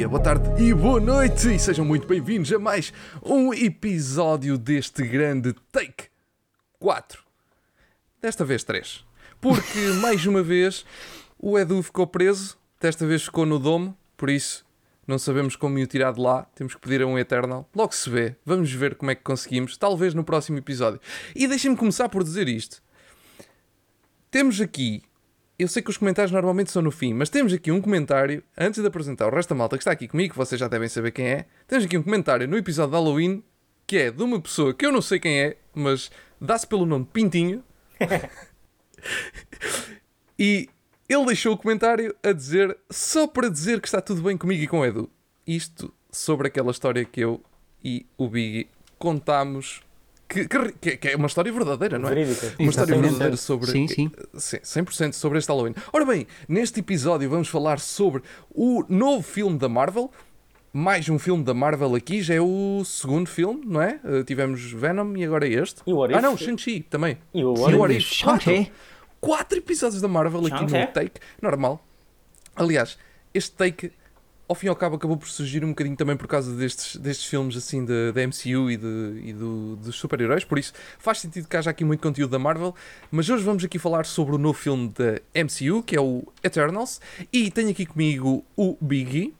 dia, boa tarde e boa noite e sejam muito bem-vindos a mais um episódio deste grande Take 4. Desta vez 3. Porque mais uma vez o Edu ficou preso, desta vez ficou no domo, por isso não sabemos como o tirar de lá, temos que pedir a um Eternal. Logo se vê, vamos ver como é que conseguimos, talvez no próximo episódio. E deixem-me começar por dizer isto. Temos aqui eu sei que os comentários normalmente são no fim, mas temos aqui um comentário, antes de apresentar o resto da malta que está aqui comigo, que vocês já devem saber quem é. Temos aqui um comentário no episódio de Halloween que é de uma pessoa que eu não sei quem é, mas dá-se pelo nome Pintinho. e ele deixou o comentário a dizer, só para dizer que está tudo bem comigo e com o Edu. Isto sobre aquela história que eu e o Biggie contámos que, que, que, é uma história verdadeira, não é? Verídica. Uma história verdadeira sobre. Sim, sim. sim 100% sobre este Halloween. Ora bem, neste episódio vamos falar sobre o novo filme da Marvel. Mais um filme da Marvel aqui, já é o segundo filme, não é? Uh, tivemos Venom e agora é este. E o What Ah, não, Shang-Chi também. E o What o What If? If. Quatro, Shang-Chi. quatro episódios da Marvel aqui no take. Normal. Aliás, este take ao fim e ao cabo acabou por surgir um bocadinho também por causa destes, destes filmes assim da, MCU e, de, e do, dos super-heróis, por isso faz sentido que haja aqui muito conteúdo da Marvel, mas hoje vamos aqui falar sobre o novo filme da MCU, que é o Eternals, e tenho aqui comigo o Biggie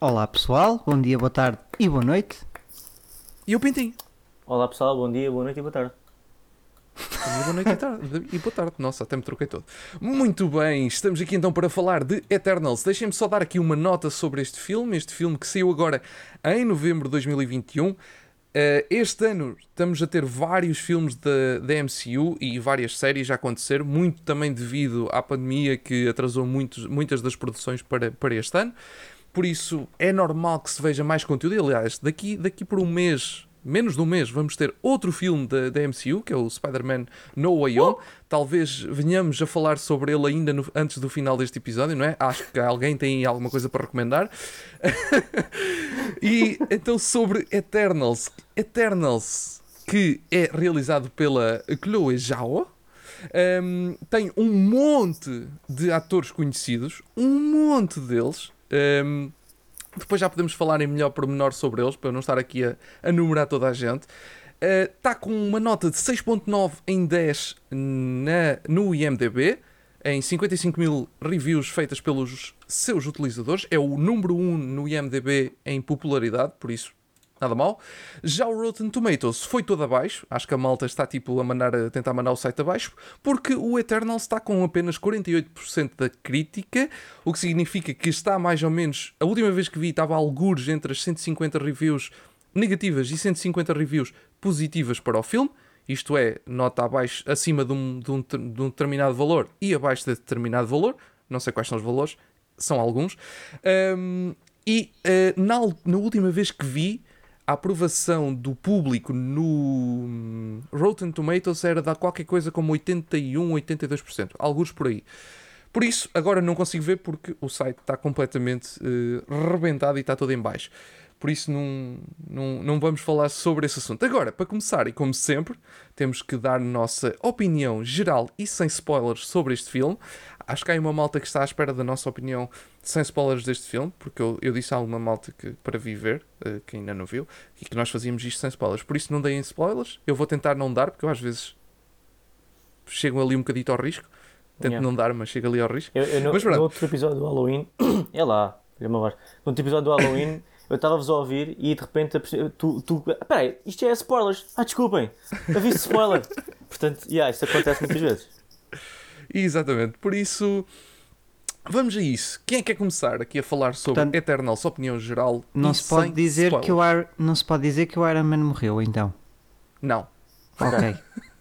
Olá pessoal, bom dia, boa tarde e boa noite. e o Pintinho. Olá pessoal, bom dia, boa noite e boa tarde. Boa noite e, tarde, e boa tarde. Nossa, até me troquei todo. Muito bem, estamos aqui então para falar de Eternals. Deixem-me só dar aqui uma nota sobre este filme. Este filme que saiu agora em novembro de 2021. Eh, este ano estamos a ter vários filmes da, da MCU e várias séries a acontecer, muito também devido à pandemia que atrasou muitos, muitas das produções para, para este ano. Por isso é normal que se veja mais conteúdo. Aliás, daqui, daqui por um mês, menos de um mês, vamos ter outro filme da, MCU, que é o Spider-Man No Way Home. Talvez venhamos a falar sobre ele ainda no- antes do final deste episódio, não é? Acho que alguém tem alguma coisa para recomendar. e então sobre Eternals. Eternals, que é realizado pela Chloe Zhao. Um, tem um monte de atores conhecidos, um monte deles. Um, depois já podemos falar em melhor pormenor sobre eles, para eu não estar aqui a, a numerar toda a gente. Está com uma nota de 6.9 em 10 na, no IMDB, em 55 mil reviews feitas pelos seus utilizadores. É o número 1 no IMDB em popularidade, por isso nada mal. Já o Rotten Tomatoes foi todo abaixo. Acho que a malta está tipo a, mandar, a tentar mandar o site abaixo, porque o Eternal está com apenas 48% da crítica, o que significa que está mais ou menos. A última vez que vi estava algures entre as 150 reviews negativas e 150 reviews positivas para o filme. Isto é, nota abaixo, acima de um, de um, de um determinado valor e abaixo de determinado valor. Não sei quais são os valores, são alguns. Um, e uh, na, na última vez que vi, a aprovação do público no hum, Rotten Tomatoes era de qualquer coisa como 81, 82%. Alguns por aí. Por isso, agora não consigo ver porque o site está completamente eh, rebentado e está todo em baixo. Por isso não, não, não vamos falar sobre esse assunto. Agora, para começar, e como sempre, temos que dar nossa opinião geral e sem spoilers sobre este filme. Acho que há aí uma malta que está à espera da nossa opinião sem spoilers deste filme, porque eu, eu disse a alguma malta que para viver, eh, que ainda não viu, e que nós fazíamos isto sem spoilers. Por isso não deem spoilers. Eu vou tentar não dar, porque eu às vezes chego ali um bocadito ao risco. Tento Yeah. não dar, mas chego ali ao risco. Eu, eu no, Mas pronto. no outro episódio do Halloween, é lá, olha uma voz. No outro episódio do Halloween, eu estava-vos a ouvir e de repente tu. tu peraí, isto é spoilers. Ah, desculpem, aviso de spoiler. Portanto, yeah, isso acontece muitas vezes. Exatamente, por isso vamos a isso. Quem é que quer começar aqui a falar sobre Portanto, Eternal, sua opinião geral? Não se pode dizer que o? Ar... não se pode dizer que o Iron Man morreu então. Não, Ok.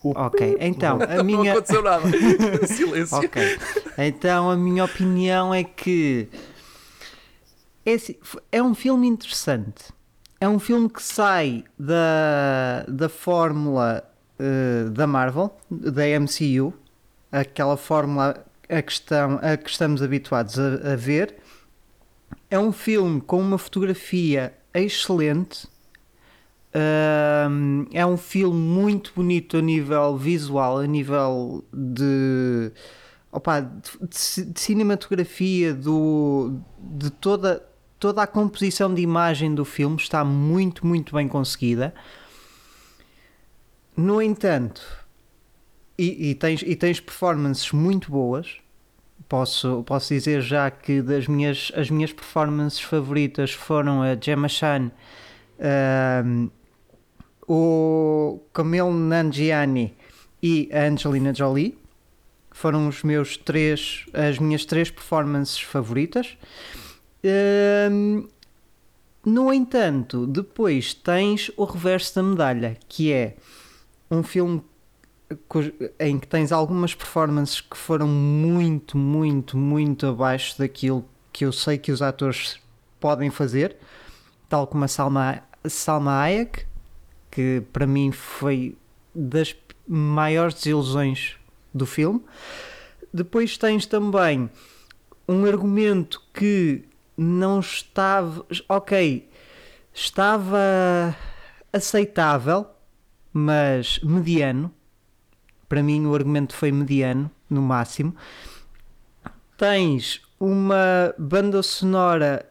Ok. Então, a não minha aconteceu nada. Silêncio. Ok. Então a minha opinião é que é, é um filme interessante. É um filme que sai da, da fórmula eh, da Marvel, da MCU, aquela fórmula a que, estão, a que estamos habituados a, a ver. É um filme com uma fotografia excelente. Ahm, é um filme muito bonito a nível visual, a nível de opa, de, de cinematografia, do, de toda, toda a composição de imagem do filme está muito, muito bem conseguida. No entanto, e, e, tens, e tens performances muito boas. Posso, posso dizer já que das minhas, as minhas performances favoritas foram a Gemma Chan, um, o Camille Nanjiani e a Angelina Jolie. Foram os meus três, as minhas três performances favoritas. Um, no entanto, depois tens o reverso da medalha, que é um filme em que tens algumas performances que foram muito, muito, muito abaixo daquilo que eu sei que os atores podem fazer, tal como a Salma, Salma Hayek, que para mim foi das maiores desilusões do filme. Depois tens também um argumento que não estava. Ok, estava aceitável, mas mediano. Para mim, o argumento foi mediano, no máximo. Tens uma banda sonora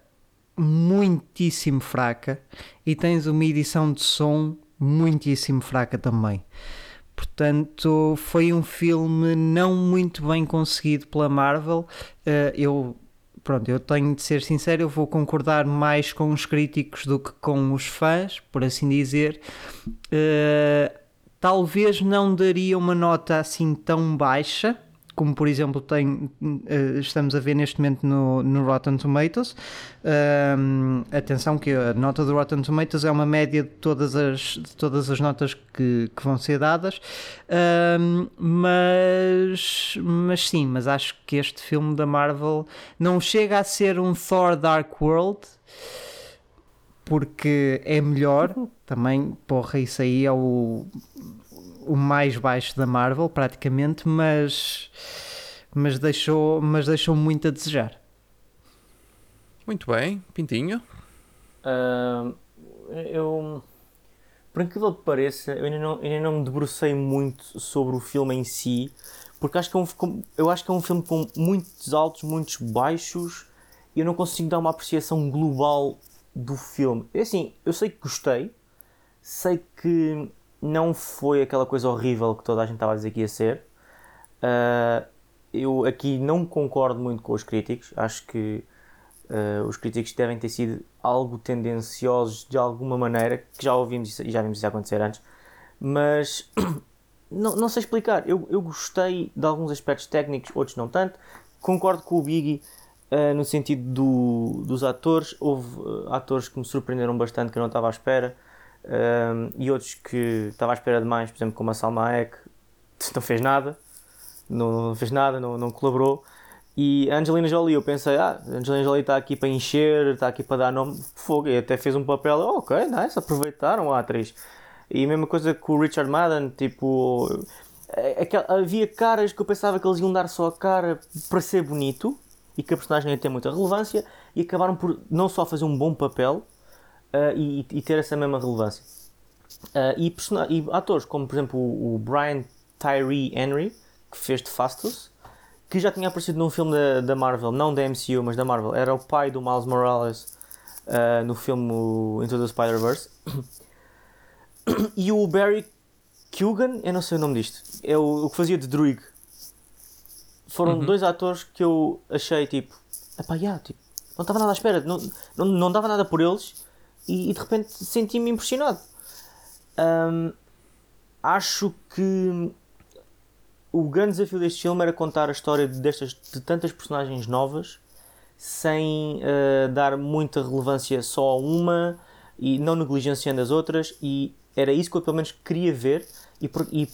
muitíssimo fraca e tens uma edição de som muitíssimo fraca também. Portanto, foi um filme não muito bem conseguido pela Marvel. Uh, eu, pronto, eu tenho de ser sincero, eu vou concordar mais com os críticos do que com os fãs, por assim dizer. Uh, talvez não daria uma nota assim tão baixa como por exemplo tem, uh, estamos a ver neste momento no, no Rotten Tomatoes. Um, atenção que a nota do Rotten Tomatoes é uma média de todas as, de todas as notas que, que vão ser dadas, um, mas, mas sim, mas acho que este filme da Marvel não chega a ser um Thor Dark World, porque é melhor também, porra, isso aí é o o mais baixo da Marvel, praticamente, mas, mas, deixou, mas deixou muito a desejar. Muito bem, Pintinho. Uh, eu, por incrível que pareça, eu ainda, não, ainda não me debrucei muito sobre o filme em si, porque acho que é um, eu acho que é um filme com muitos altos, muitos baixos, e eu não consigo dar uma apreciação global do filme. É assim, eu sei que gostei, sei que não foi aquela coisa horrível que toda a gente estava a dizer que ia ser. Uh, eu aqui não concordo muito com os críticos. Acho que uh, os críticos devem ter sido algo tendenciosos de alguma maneira, que já ouvimos e já vimos isso acontecer antes. Mas não, não sei explicar. Eu, eu gostei de alguns aspectos técnicos, outros não tanto. Concordo com o Biggie uh, no sentido do, dos atores. Houve atores que me surpreenderam bastante que eu não estava à espera um, e outros que estava à espera de mais, por exemplo, como a Salma Hayek, não fez nada, não, fez nada, não, não colaborou. E a Angelina Jolie, eu pensei, ah, a Angelina Jolie está aqui para encher, está aqui para dar nome, fogo, e até fez um papel, oh, ok, nice, aproveitaram a atriz. E a mesma coisa com o Richard Madden, tipo, é, é havia caras que eu pensava que eles iam dar só a cara para ser bonito e que a personagem ia ter muita relevância e acabaram por não só fazer um bom papel, uh, e, e, ter essa mesma relevância. Uh, e, e, atores como, por exemplo, o, o, Brian Tyree Henry, que fez de Fastus, que já tinha aparecido num filme da, da Marvel, não da MCU, mas da Marvel, era o pai do Miles Morales uh, no filme Into the Spider-Verse. e o Barry Kugan, eu não sei o nome disto, é o, o que fazia de Druig. Foram uhum. dois atores que eu achei tipo, epá, yeah, tipo, não estava nada à espera, não, não, não dava nada por eles e, e de repente senti-me impressionado. Um, acho que o grande desafio deste filme era contar a história destas, de tantas personagens novas sem uh, dar muita relevância só a uma e não negligenciando as outras e era isso que eu pelo menos queria ver e, e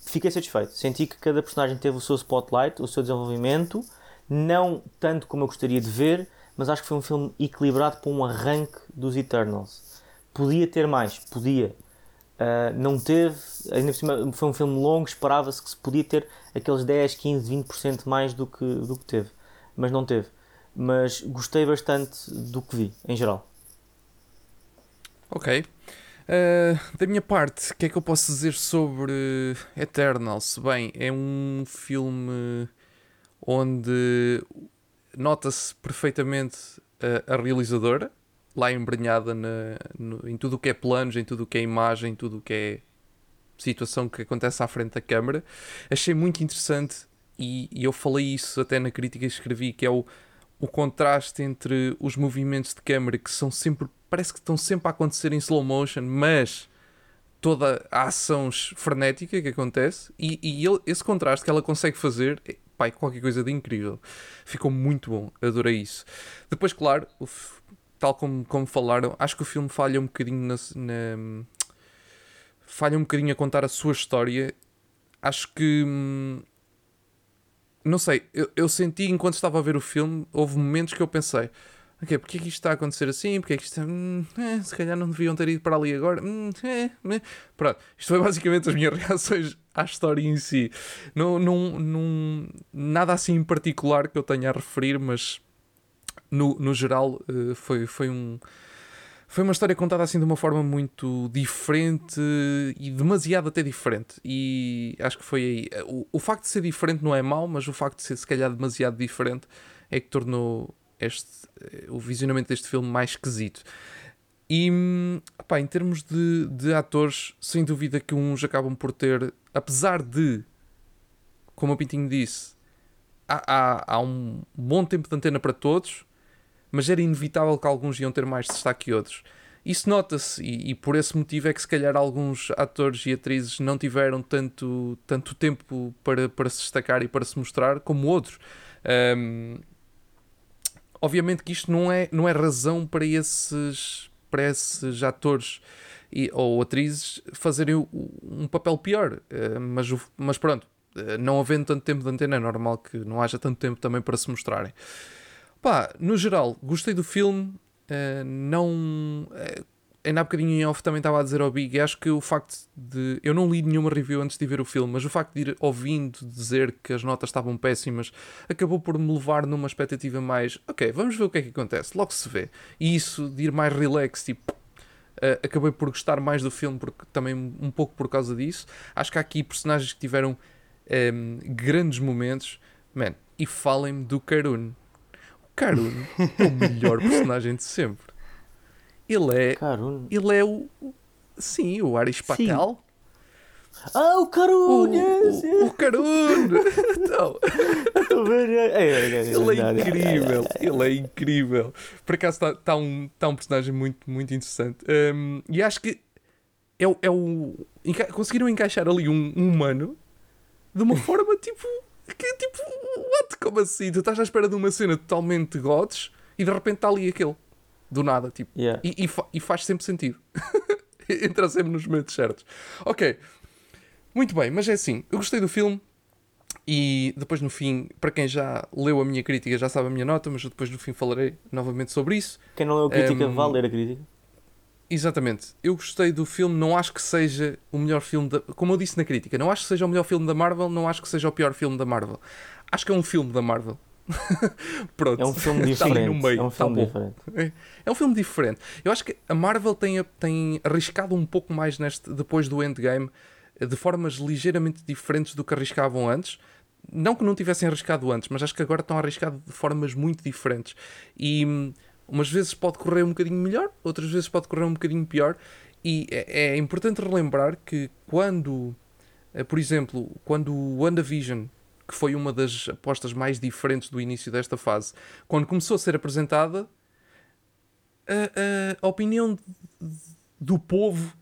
fiquei satisfeito. Senti que cada personagem teve o seu spotlight, o seu desenvolvimento, não tanto como eu gostaria de ver, mas acho que foi um filme equilibrado para um arranque dos Eternals. Podia ter mais, podia. Uh, não teve, ainda por cima foi um filme longo, esperava-se que se podia ter aqueles 10, 15, 20% mais do que, do que teve, mas não teve. Mas gostei bastante do que vi, em geral. Ok. Uh, da minha parte, o que é que eu posso dizer sobre Eternals? Bem, é um filme onde nota-se perfeitamente a, a realizadora, lá embrenhada na, no- em tudo o que é planos, em tudo o que é imagem, em tudo o que é situação que acontece à frente da câmara. Achei muito interessante e, e eu falei isso até na crítica que escrevi, que é o, o contraste entre os movimentos de câmara que são sempre, parece que estão sempre a acontecer em slow motion, mas toda a ação frenética que acontece e, e ele- esse contraste que ela consegue fazer é qualquer coisa de incrível. Ficou muito bom, adorei isso. Depois, claro, tal como, como falaram, acho que o filme falha um bocadinho na, na- falha um bocadinho a contar a sua história. Acho que hum, não sei, eu, eu senti enquanto estava a ver o filme, houve momentos que eu pensei, ok, porque é que isto está a acontecer assim? Porque é que isto hum, é, se calhar não deviam ter ido para ali agora. Hum, é, é. Pronto, isto foi basicamente as minhas reações à história em si. Não, não, não, nada assim em particular que eu tenha a referir, mas no, no geral eh, foi, foi um. Foi uma história contada assim de uma forma muito diferente e demasiado até diferente. E acho que foi aí. O, o facto de ser diferente não é mau, mas o facto de ser se calhar demasiado diferente é que tornou este, eh, o visionamento deste filme mais esquisito. E hum, pá, em termos de, de atores, sem dúvida que uns acabam por ter, apesar de, como o Pintinho disse, há, há, há um bom tempo de antena para todos, mas era inevitável que alguns iam ter mais destaque que outros. Isso nota-se, e, e por esse motivo é que se calhar alguns atores e atrizes não tiveram tanto, tanto tempo para, para se destacar e para se mostrar como outros. Hum, obviamente que isto não é, não é razão para esses, para esses atores e, ou atrizes fazerem um papel pior. Eh, mas, mas pronto, eh, não havendo tanto tempo de antena, é normal que não haja tanto tempo também para se mostrarem. Pá, no geral, gostei do filme. eh, não. Ainda há bocadinho em off também estava a dizer ao Big. Acho que o facto de. Eu não li nenhuma review antes de ver o filme, mas o facto de ir ouvindo dizer que as notas estavam péssimas acabou por me levar numa expectativa mais. Ok, vamos ver o que é que acontece, logo se vê. E isso de ir mais relax, tipo. eh, acabei por gostar mais do filme porque também um pouco por causa disso. Acho que há aqui personagens que tiveram ehm, grandes momentos. Man, e falem-me do Karun. O Karun é o melhor personagem de sempre. Ele é. Caralho. Ele é o. o- Sim, o Aris Patel. Ah, o O! Yes, o, yes. o Karun! Então, é, é, é, é, ele é é, é, incrível. Ele é incrível. Por acaso está tá um, tá um personagem muito, muito interessante. Um, e acho que é, o- é o. enca- conseguiram encaixar ali um, um humano de uma forma tipo. Que, tipo, what? Como assim? Tu estás à espera de uma cena totalmente gods e de repente está ali aquele. Do nada, tipo. Yeah. E, e fa- e faz sempre sentido. Entra sempre nos momentos certos. Ok. Muito bem, mas é assim. Eu gostei do filme. E depois no fim, para quem já leu a minha crítica já sabe a minha nota, mas eu depois no fim falarei novamente sobre isso. Quem não leu a crítica, Um, vale ler a crítica. Exatamente. Eu gostei do filme, não acho que seja o melhor filme da... Como eu disse na crítica, não acho que seja o melhor filme da Marvel, não acho que seja o pior filme da Marvel. Acho que é um filme da Marvel. Pronto. É um filme diferente. no meio, é um está filme bom. diferente. É um filme diferente. Eu acho que a Marvel tem, tem arriscado um pouco mais neste, depois do Endgame, eh, de formas ligeiramente diferentes do que arriscavam antes. Não que não tivessem arriscado antes, mas acho que agora estão a arriscar de formas muito diferentes. E hum, umas vezes pode correr um bocadinho melhor, outras vezes pode correr um bocadinho pior. E é, é importante relembrar que quando, eh, por exemplo, quando o WandaVision, que foi uma das apostas mais diferentes do início desta fase, quando começou a ser apresentada, a, a- a opinião do povo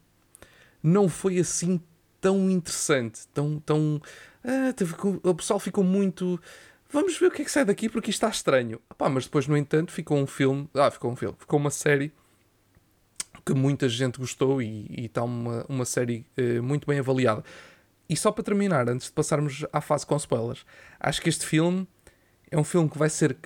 não foi assim tão interessante, tão, tão ah, teve o pessoal ficou muito vamos ver o que é que sai daqui porque isto está estranho. Pá, mas depois, no entanto, ficou um filme, ah, ficou um filme, ficou uma série que muita gente gostou e, e está uma, uma série eh, muito bem avaliada. E só para terminar, antes de passarmos à fase com spoilers, acho que este filme é um filme que vai ser.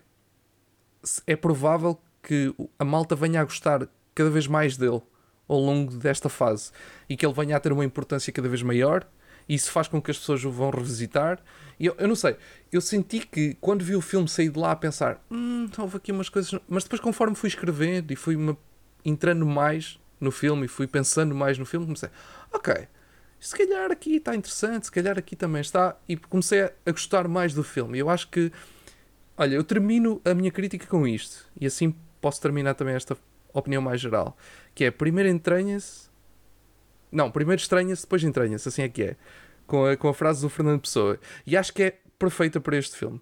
É provável que a malta venha a gostar cada vez mais dele ao longo desta fase e que ele venha a ter uma importância cada vez maior. E isso faz com que as pessoas o vão revisitar. E eu, eu não sei, eu senti que quando vi o filme saí de lá a pensar: hum, houve aqui umas coisas. Mas depois, conforme fui escrevendo e fui entrando mais no filme e fui pensando mais no filme, comecei: ok, se calhar aqui está interessante, se calhar aqui também está, e comecei a, gostar mais do filme. Eu acho que, olha, eu termino a minha crítica com isto, e assim posso terminar também esta opinião mais geral, que é, primeiro entranha-se, não, primeiro estranha-se, depois entranha-se, assim é que é, com a, com a frase do Fernando Pessoa, e acho que é perfeita para este filme.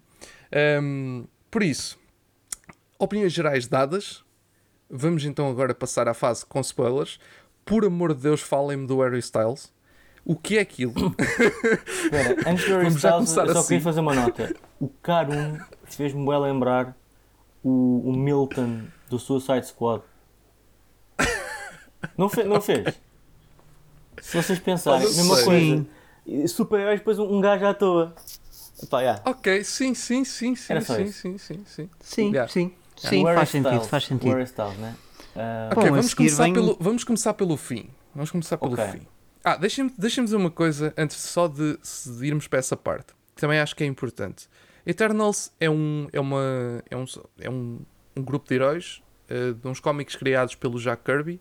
Ahm, por isso, opiniões gerais dadas, vamos então agora passar à fase com spoilers. Por amor de Deus, falem-me do Harry Styles. O que é aquilo? Espera, antes do Harry Styles, começar eu só assim. queria fazer uma nota. O Karun fez-me bem lembrar o, o Milton do Suicide Squad. Não, fe, não fez? Se vocês pensarem, mesma sei. coisa. Super-heróis, depois um, um gajo à toa. Epá, yeah. ok, sim, sim, sim, sim, Era só sim, sim, sim, sim. Sim, Yeah. sim. O Sim, faz sentido, Styles, faz sentido. Styles, né? Ah, Ok, Bom, vamos, começar vem- pelo, vamos começar pelo fim. Vamos começar pelo Ok. fim. Ah, deixem-me deixem dizer uma coisa antes só de, de irmos para essa parte, que também acho que é importante. Eternals é um, é uma, é um, é um, um grupo de heróis eh, de uns cómics criados pelo Jack Kirby,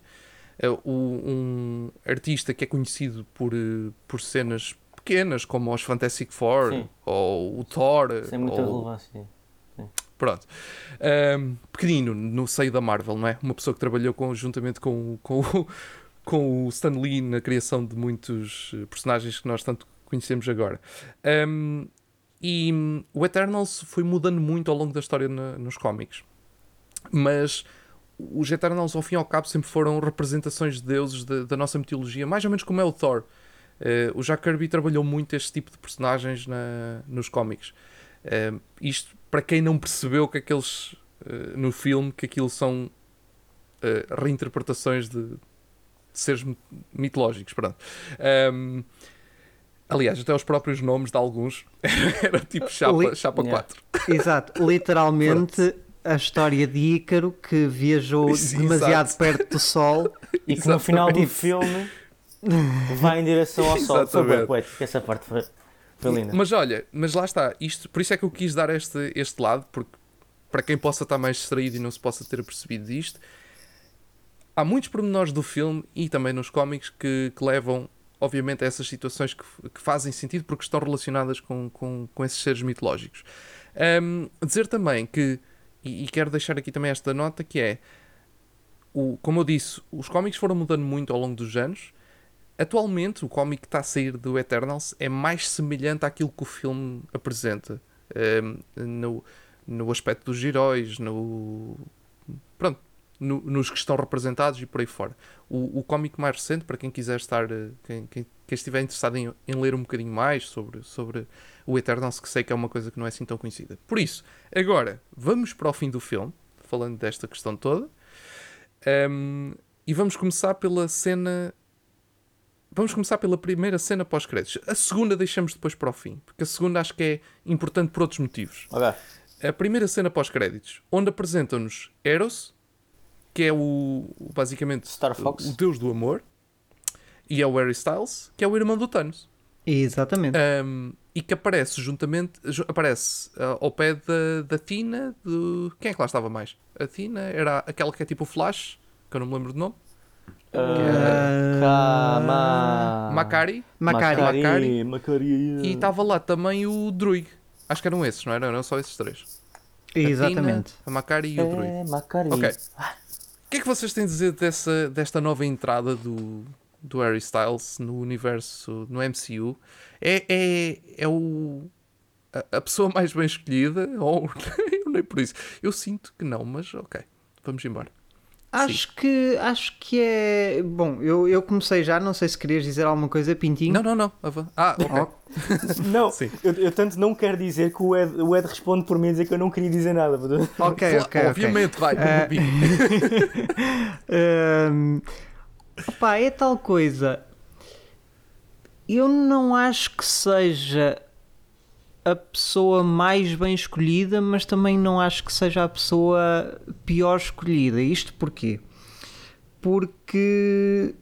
o- um artista que é conhecido por, eh, por cenas pequenas, como os Fantastic Four, Sim. ou o Thor, sem muita ou relevância. Pronto. Ahm, pequenino no seio da Marvel, não é? Uma pessoa que trabalhou com, com, o- com o Stan Lee na criação de muitos eh, personagens que nós tanto conhecemos agora. Ahm, e hum, o Eternals foi mudando muito ao longo da história nos cómics. Mas os Eternals, ao fim e ao cabo, sempre foram representações de deuses da, da nossa mitologia, mais ou menos como é o Thor. Eh, o Jack Kirby trabalhou muito este tipo de personagens na- nos cómics. Eh, isto para quem não percebeu que aqueles eh, no filme que aquilo são reinterpretações de seres mi- mitológicos. Pronto. Ahm, aliás, até os próprios nomes de alguns eram tipo chapa, Li- chapa Yeah. 4. Exato, literalmente a história de Ícaro que viajou Isso, demasiado exato. perto do Sol. E que no final do filme vai em direção ao sol. Foi poético, essa parte foi, foi linda. Mas olha, mas lá está, isto, por isso é que eu quis dar este, este lado, porque para quem possa estar mais distraído e não se possa ter percebido disto, há muitos pormenores do filme e também nos cómics que, que levam, obviamente, a essas situações que, que fazem sentido porque estão relacionadas com, com, com esses seres mitológicos. Ahm, dizer também que, e, e quero deixar aqui também esta nota, que é, o, como eu disse, os cómics foram mudando muito ao longo dos anos. Atualmente, o cómic que está a sair do Eternals é mais semelhante àquilo que o filme apresenta. Ahm, no, no aspecto dos heróis, no, no- nos que estão representados e por aí fora. O, o cómic mais recente, para quem quiser estar, eh, quem, quem, quem estiver interessado em, em ler um bocadinho mais sobre, sobre o Eternals, que sei que é uma coisa que não é assim tão conhecida. Por isso, agora, vamos para o fim do filme, falando desta questão toda, Ahm, e vamos começar pela cena. Vamos começar pela primeira cena pós-créditos. A segunda deixamos depois para o fim, porque a segunda acho que é importante por outros motivos Ok. a primeira cena pós-créditos, onde apresentam-nos Eros, que é o basicamente Star Fox. o deus do amor, e é o Harry Styles, que é o irmão do Thanos, Exatamente. Um, e que aparece juntamente, ju- aparece ah, ao pé da, da Tina, do... quem é que lá estava mais? A Tina era aquela que é tipo o Flash, que eu não me lembro do nome, Uh, Kama... Macari, Macari. Macari. Macari. e estava lá também o Druig. Acho que eram esses, não eram? Eram só esses três. A Exatamente. Tina, a Macari e o Druig. É, Macari. Ok. O que é que vocês têm a dizer dessa, desta nova entrada do, do Harry Styles no universo, no MCU? É, é, é o, a, a pessoa mais bem escolhida? Ou nem por isso. Eu sinto que não, mas ok. Vamos embora. Acho que, acho que é. Bom, eu, eu comecei já, não sei se querias dizer alguma coisa, Pintinho. Não, não, não. Ah, ok. Não, Sim. eu, eu tanto não quero dizer que o Ed, o Ed responde por mim a dizer que eu não queria dizer nada. ok, ok. Obviamente, vai. Pá, é tal coisa. Eu não acho que seja a pessoa mais bem escolhida, mas também não acho que seja a pessoa pior escolhida. Isto porquê? Porque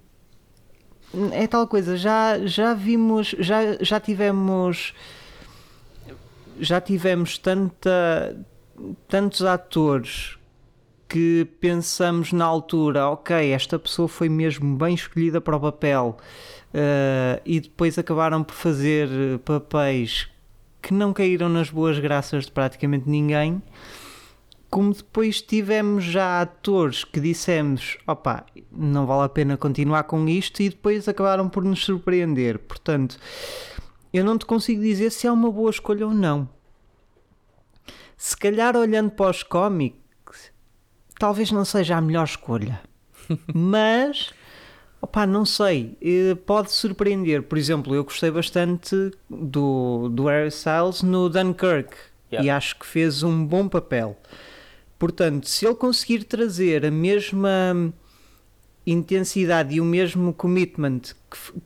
é tal coisa, já, já vimos, já, já tivemos já tivemos tanta, tantos atores que pensamos na altura, ok, esta pessoa foi mesmo bem escolhida para o papel uh, e depois acabaram por fazer papéis que não caíram nas boas graças de praticamente ninguém. Como depois tivemos já atores que dissemos, opa, não vale a pena continuar com isto e depois acabaram por nos surpreender. Portanto, eu não te consigo dizer se é uma boa escolha ou não. Se calhar olhando para os cómics, talvez não seja a melhor escolha. Mas, opá, não sei, eh, pode surpreender. Por exemplo, eu gostei bastante do, do Harry Styles no Dunkirk yeah. e acho que fez um bom papel. Portanto, se ele conseguir trazer a mesma intensidade e o mesmo commitment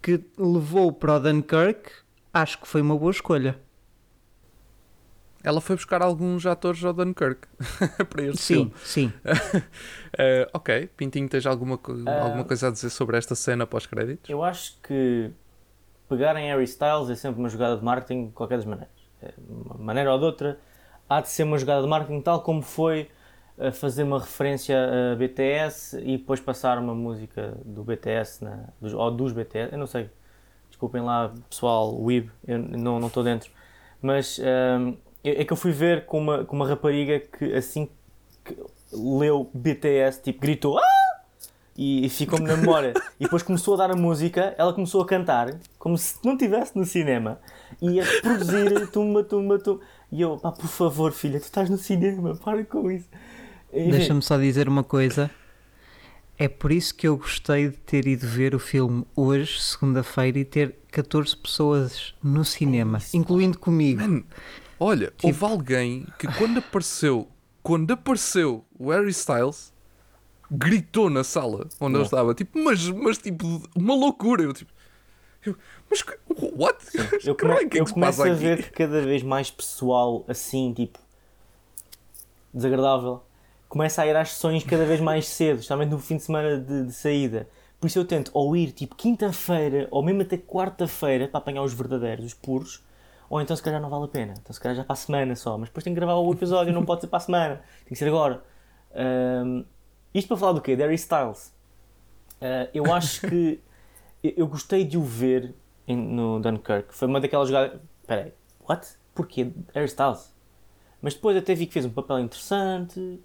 que, que levou para o Dunkirk, acho que foi uma boa escolha. Ela foi buscar alguns atores ao Dunkirk para este sim, filme. Sim, sim. uh, ok, Pintinho, tens alguma, uh, alguma coisa a dizer sobre esta cena pós-créditos? Eu acho que pegar em Harry Styles é sempre uma jogada de marketing de qualquer das maneiras. De uma maneira ou de outra, há de ser uma jogada de marketing tal como foi a fazer uma referência a BTS e depois passar uma música do BTS na, dos, ou dos BTS, eu não sei, desculpem lá pessoal, Weeb, eu não estou dentro, mas um, é que eu fui ver com uma, com uma rapariga que assim que leu BTS, tipo, gritou ah! e, e ficou-me na memória. e depois começou a dar a música, ela começou a cantar como se não estivesse no cinema e a reproduzir tumba, tumba, tumba. E eu, pá, por favor, filha, tu estás no cinema, para com isso. Deixa-me só dizer uma coisa. É por isso que eu gostei de ter ido ver o filme hoje, segunda-feira, e ter 14 pessoas no cinema, incluindo comigo. Olha, tipo... houve alguém que quando apareceu, quando apareceu o Harry Styles, gritou na sala onde eu estava, tipo, mas, mas tipo, uma loucura. Eu tipo, eu, mas what? Eu, come, é que eu começo a ver que cada vez mais pessoal assim, tipo, desagradável começa a ir às sessões cada vez mais cedo, especialmente no fim de semana de, de saída. Por isso eu tento ou ir tipo quinta-feira ou mesmo até quarta-feira para apanhar os verdadeiros, os puros, ou então se calhar não vale a pena. Então se calhar já para a semana só, mas depois tenho que gravar o episódio, não pode ser para a semana, tem que ser agora. Um, isto para falar do quê? Harry Styles. Uh, eu acho que eu gostei de o ver em, no Dunkirk. Foi uma daquelas jogadas. Espera aí, what? Porquê Harry Styles? Mas depois até vi que fez um papel interessante.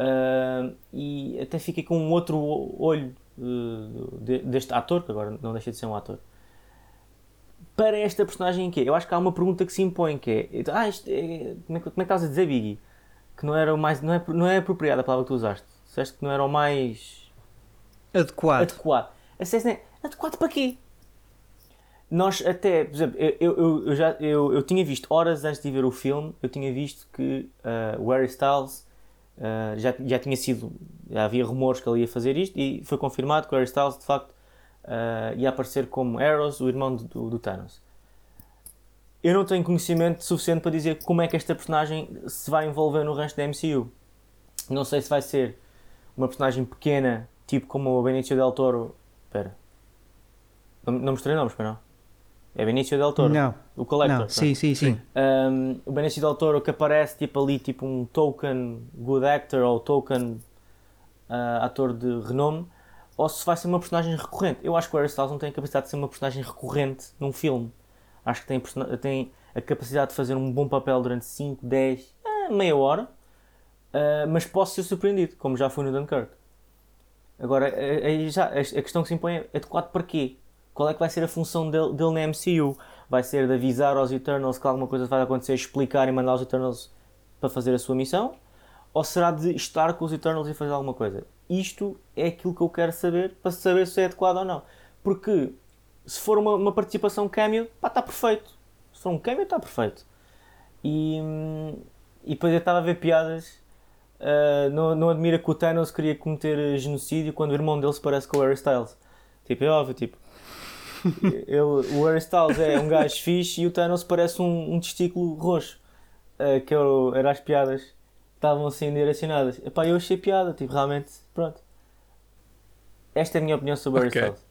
Uh, e até fiquei com um outro olho uh, de, deste ator, que agora não deixa de ser um ator, para esta personagem que é. Eu acho que há uma pergunta que se impõe, que é, ah, isto é como, é, como é que estás a dizer, Biggie? Que não era o mais, não é, não é apropriada a palavra que tu usaste. Disseste que não era o mais... Adequado. Adequado. É, adequado para quê? Nós até, por exemplo, eu, eu, eu já, eu, eu tinha visto, horas antes de ver o filme, eu tinha visto que uh, o Harry Styles Uh, já, já tinha sido, já havia rumores que ele ia fazer isto e foi confirmado que o Harry Styles de facto uh, ia aparecer como Eros, o irmão do, do, Thanos. Eu não tenho conhecimento suficiente para dizer como é que esta personagem se vai envolver no resto da MCU. Não sei se vai ser uma personagem pequena, tipo como o Benicio del Toro. Espera, não, não mostrei nomes, para não? É Benicio del Toro? Não. O Collector? Não, sim, sim, sim. Um, o Benicio del Toro que aparece tipo ali, tipo um token good actor ou token uh, ator de renome, ou se vai ser uma personagem recorrente. Eu acho que o Harry Styles não tem a capacidade de ser uma personagem recorrente num filme. Acho que tem, tem a capacidade de fazer um bom papel durante 5, 10, ah, meia hora, uh, mas posso ser surpreendido, como já fui no Dunkirk. Agora, a, já, a questão que se impõe é adequado para quê? qual é que vai ser a função dele, dele na MCU? Vai ser de avisar aos Eternals que alguma coisa vai acontecer, explicar e mandar os Eternals para fazer a sua missão? Ou será de estar com os Eternals e fazer alguma coisa? Isto é aquilo que eu quero saber para saber se é adequado ou não. Porque se for uma, uma participação cameo, pá, está perfeito. Se for um cameo, está perfeito. E, e depois eu estava a ver piadas. Uh, não, não admira que o Thanos queria cometer genocídio quando o irmão dele se parece com o Harry Styles. Tipo, é óbvio, tipo, ele, o Harry Styles é um gajo fixe e o Thanos parece um, um testículo roxo. Uh, que eu, era as piadas estavam assim direcionadas. Epá, eu achei piada, tipo, realmente, pronto. Esta é a minha opinião sobre Harry okay. Styles.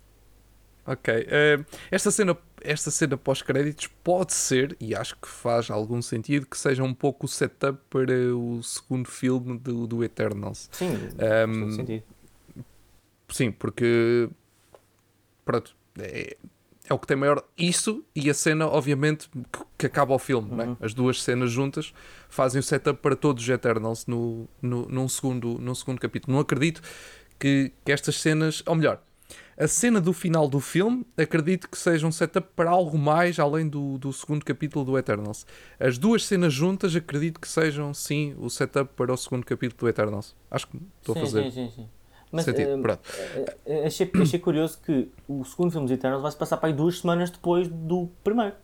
Ok. Uh, esta cena esta cena pós-créditos pode ser, e acho que faz algum sentido, que seja um pouco o setup para o segundo filme do, do Eternals. Sim, Ahm, faz todo sentido. Sim, porque pronto, é, é o que tem maior isso e a cena, obviamente, que, que acaba o filme, né? As duas cenas juntas fazem o setup para todos os Eternals no, no, num, segundo, num segundo capítulo. Não acredito que, que estas cenas, ou melhor, a cena do final do filme, acredito que seja um setup para algo mais além do, do segundo capítulo do Eternals. As duas cenas juntas, acredito que sejam, sim, o setup para o segundo capítulo do Eternals. Acho que estou sim, a fazer Sim, sim, sim. Mas sentido. eh, Pronto. eh, achei, achei curioso que o segundo filme dos Eternals vai se passar para aí duas semanas depois do primeiro.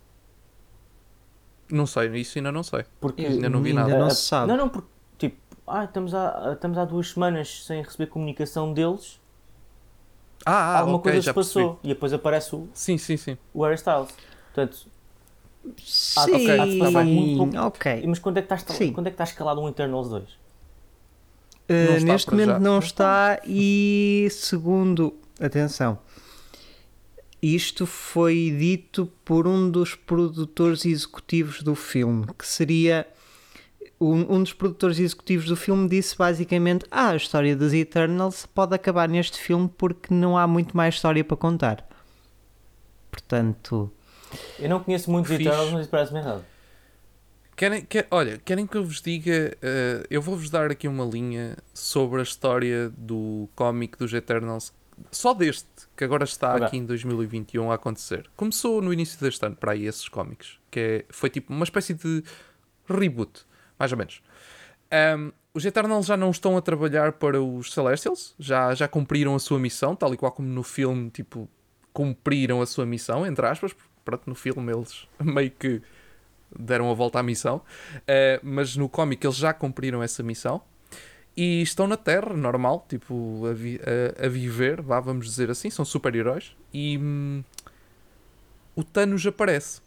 Não sei, isso ainda não sei. Porque Ainda não vi Ainda nada. não Ah, se sabe. Não, não, porque tipo, ah, estamos, há, estamos há duas semanas sem receber comunicação deles, Ah, ah alguma ok, coisa se já passou percebi. e depois aparece o, Sim, sim, sim. o Harry Styles. Portanto, Sim, ok, há de passar muito pouco- ok. mas quando é que está, Sim. quando é que está escalado um Eternals 2? Uh, está neste momento já. não Não está e segundo, atenção, isto foi dito por um dos produtores executivos do filme, que seria um, um dos produtores executivos do filme disse basicamente ah, a história dos Eternals pode acabar neste filme porque não há muito mais história para contar. Portanto, Eu não conheço muitos Fixe. Eternals, mas isso parece-me errado. Querem, quer- olha, querem que eu vos diga? eh, eu vou-vos dar aqui uma linha sobre a história do cómic dos Eternals, só deste, que agora está Ok. aqui em 2021 a acontecer. Começou no início deste ano, para aí, esses cómics, que é- foi tipo uma espécie de reboot, mais ou menos. Ahm, os Eternals já não estão a trabalhar para os Celestials, já, já cumpriram a sua missão, tal e qual como no filme, tipo, cumpriram a sua missão, entre aspas. Pronto, no filme eles meio que deram a volta à missão, Eh, mas no cómic eles já cumpriram essa missão e estão na Terra, normal, tipo, a, vi- a- a viver, vá, vamos dizer assim, são super-heróis e hum, o Thanos aparece.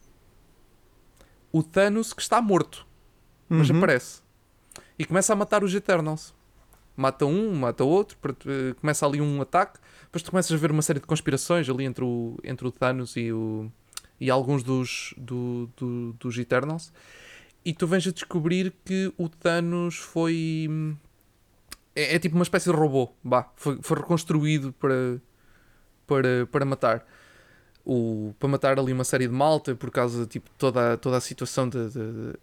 O Thanos que está morto, mas Uhum. aparece e começa a matar os Eternals. Mata um, mata outro, eh, começa ali um ataque. Depois tu começas a ver uma série de conspirações ali entre o, entre o Thanos e, o, e alguns dos, do, do- dos Eternals. E tu vens a descobrir que o Thanos foi. hum, É, é tipo uma espécie de robô. Bah, foi, foi reconstruído para, para, para matar. O, para matar ali uma série de malta por causa de tipo, toda, toda a situação de, de- de-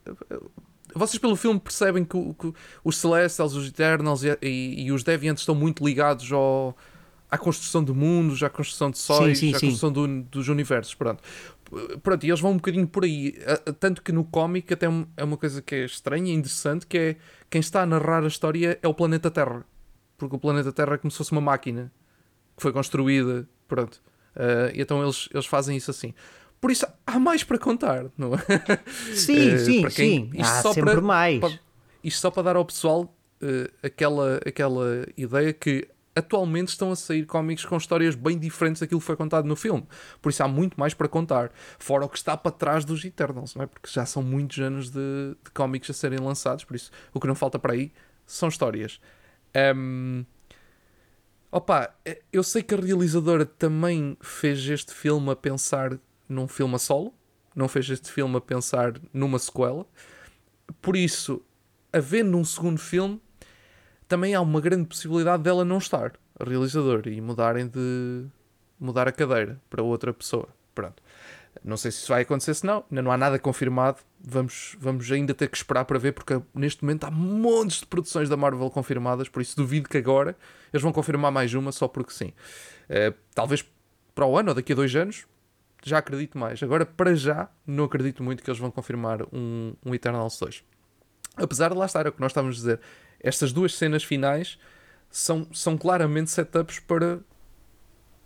vocês pelo filme percebem que, que os Celestials, os Eternals e, e- e os Deviants estão muito ligados ao, à construção de mundos, à construção de sóis, sim, à sim. construção do- dos universos. Pronto. Pronto, e eles vão um bocadinho por aí. Tanto que no cómic até um- é uma coisa que é estranha e interessante, que é quem está a narrar a história é o planeta Terra. Porque o planeta Terra é como se fosse uma máquina que foi construída. Pronto. E então eles, eles fazem isso assim. Por isso há mais para contar, não é? sim, Eh, sim, quem- sim, isto há só sempre para- mais. para- Isto só para dar ao pessoal eh, aquela, aquela ideia que atualmente estão a sair cómics com histórias bem diferentes daquilo que foi contado no filme. Por isso há muito mais para contar. Fora o que está para trás dos Eternals, não é? Porque já são muitos anos de, de cómics a serem lançados, por isso o que não falta para aí são histórias. Ahm, Opa, eh, eu sei que a realizadora também fez este filme a pensar num filme a solo, não fez este filme a pensar numa sequela. Por isso, havendo um segundo filme, também há uma grande possibilidade dela não estar, a realizadora, e mudarem de mudar a cadeira para outra pessoa. Pronto. Não sei se isso vai acontecer, se não, ainda não há nada confirmado. Vamos, vamos ainda ter que esperar para ver, porque neste momento há montes de produções da Marvel confirmadas, por isso duvido que agora eles vão confirmar mais uma só porque sim. Eh, talvez para o ano ou daqui a dois anos, já acredito mais. Agora, para já, não acredito muito que eles vão confirmar um, um Eternals 2. Apesar de lá estar, é o que nós estávamos a dizer, estas duas cenas finais são, são claramente setups para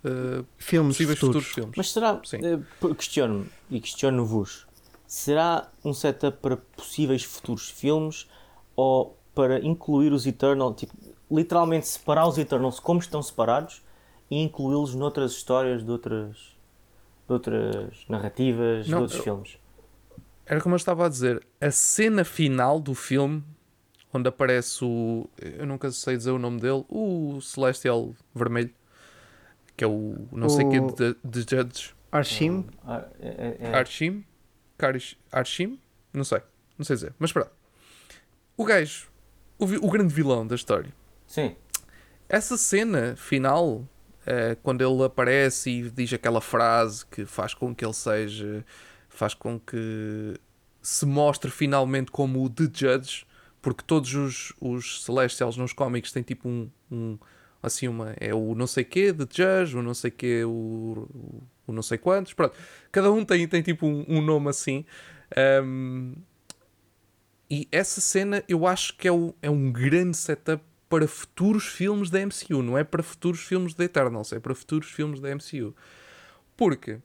eh, Filmes possíveis futuros. futuros filmes. Mas será, p- questiono-me e questiono-vos, será um setup para possíveis futuros filmes ou para incluir os Eternals, tipo, literalmente separar os Eternals como estão separados e incluí-los noutras histórias de outras, de outras narrativas, Não, de outros eu- filmes? Era como eu estava a dizer, a cena final do filme, onde aparece o. Eu nunca sei dizer o nome dele, o Celestial Vermelho, que é o. Não sei o que O- de, de Judge. Arshim? Ah, é- é- é- Arshim? Karish, Arshim? Não sei. Não sei dizer. Mas pronto. O gajo, o, vi- o grande vilão da história. Sim. Essa cena final, eh, quando ele aparece e diz aquela frase que faz com que ele seja. faz com que se mostre finalmente como o The Judge, porque todos os, os Celestials nos cómics têm tipo um. um- assim, uma. É o não sei quê, The Judge, o não sei quê, o, o, o não sei quantos. Pronto. Cada um tem, tem tipo um, um nome assim. Ahm, e essa cena eu acho que é, o- é um grande setup para futuros filmes da MCU, não é para futuros filmes da Eternals, é para futuros filmes da MCU. Porque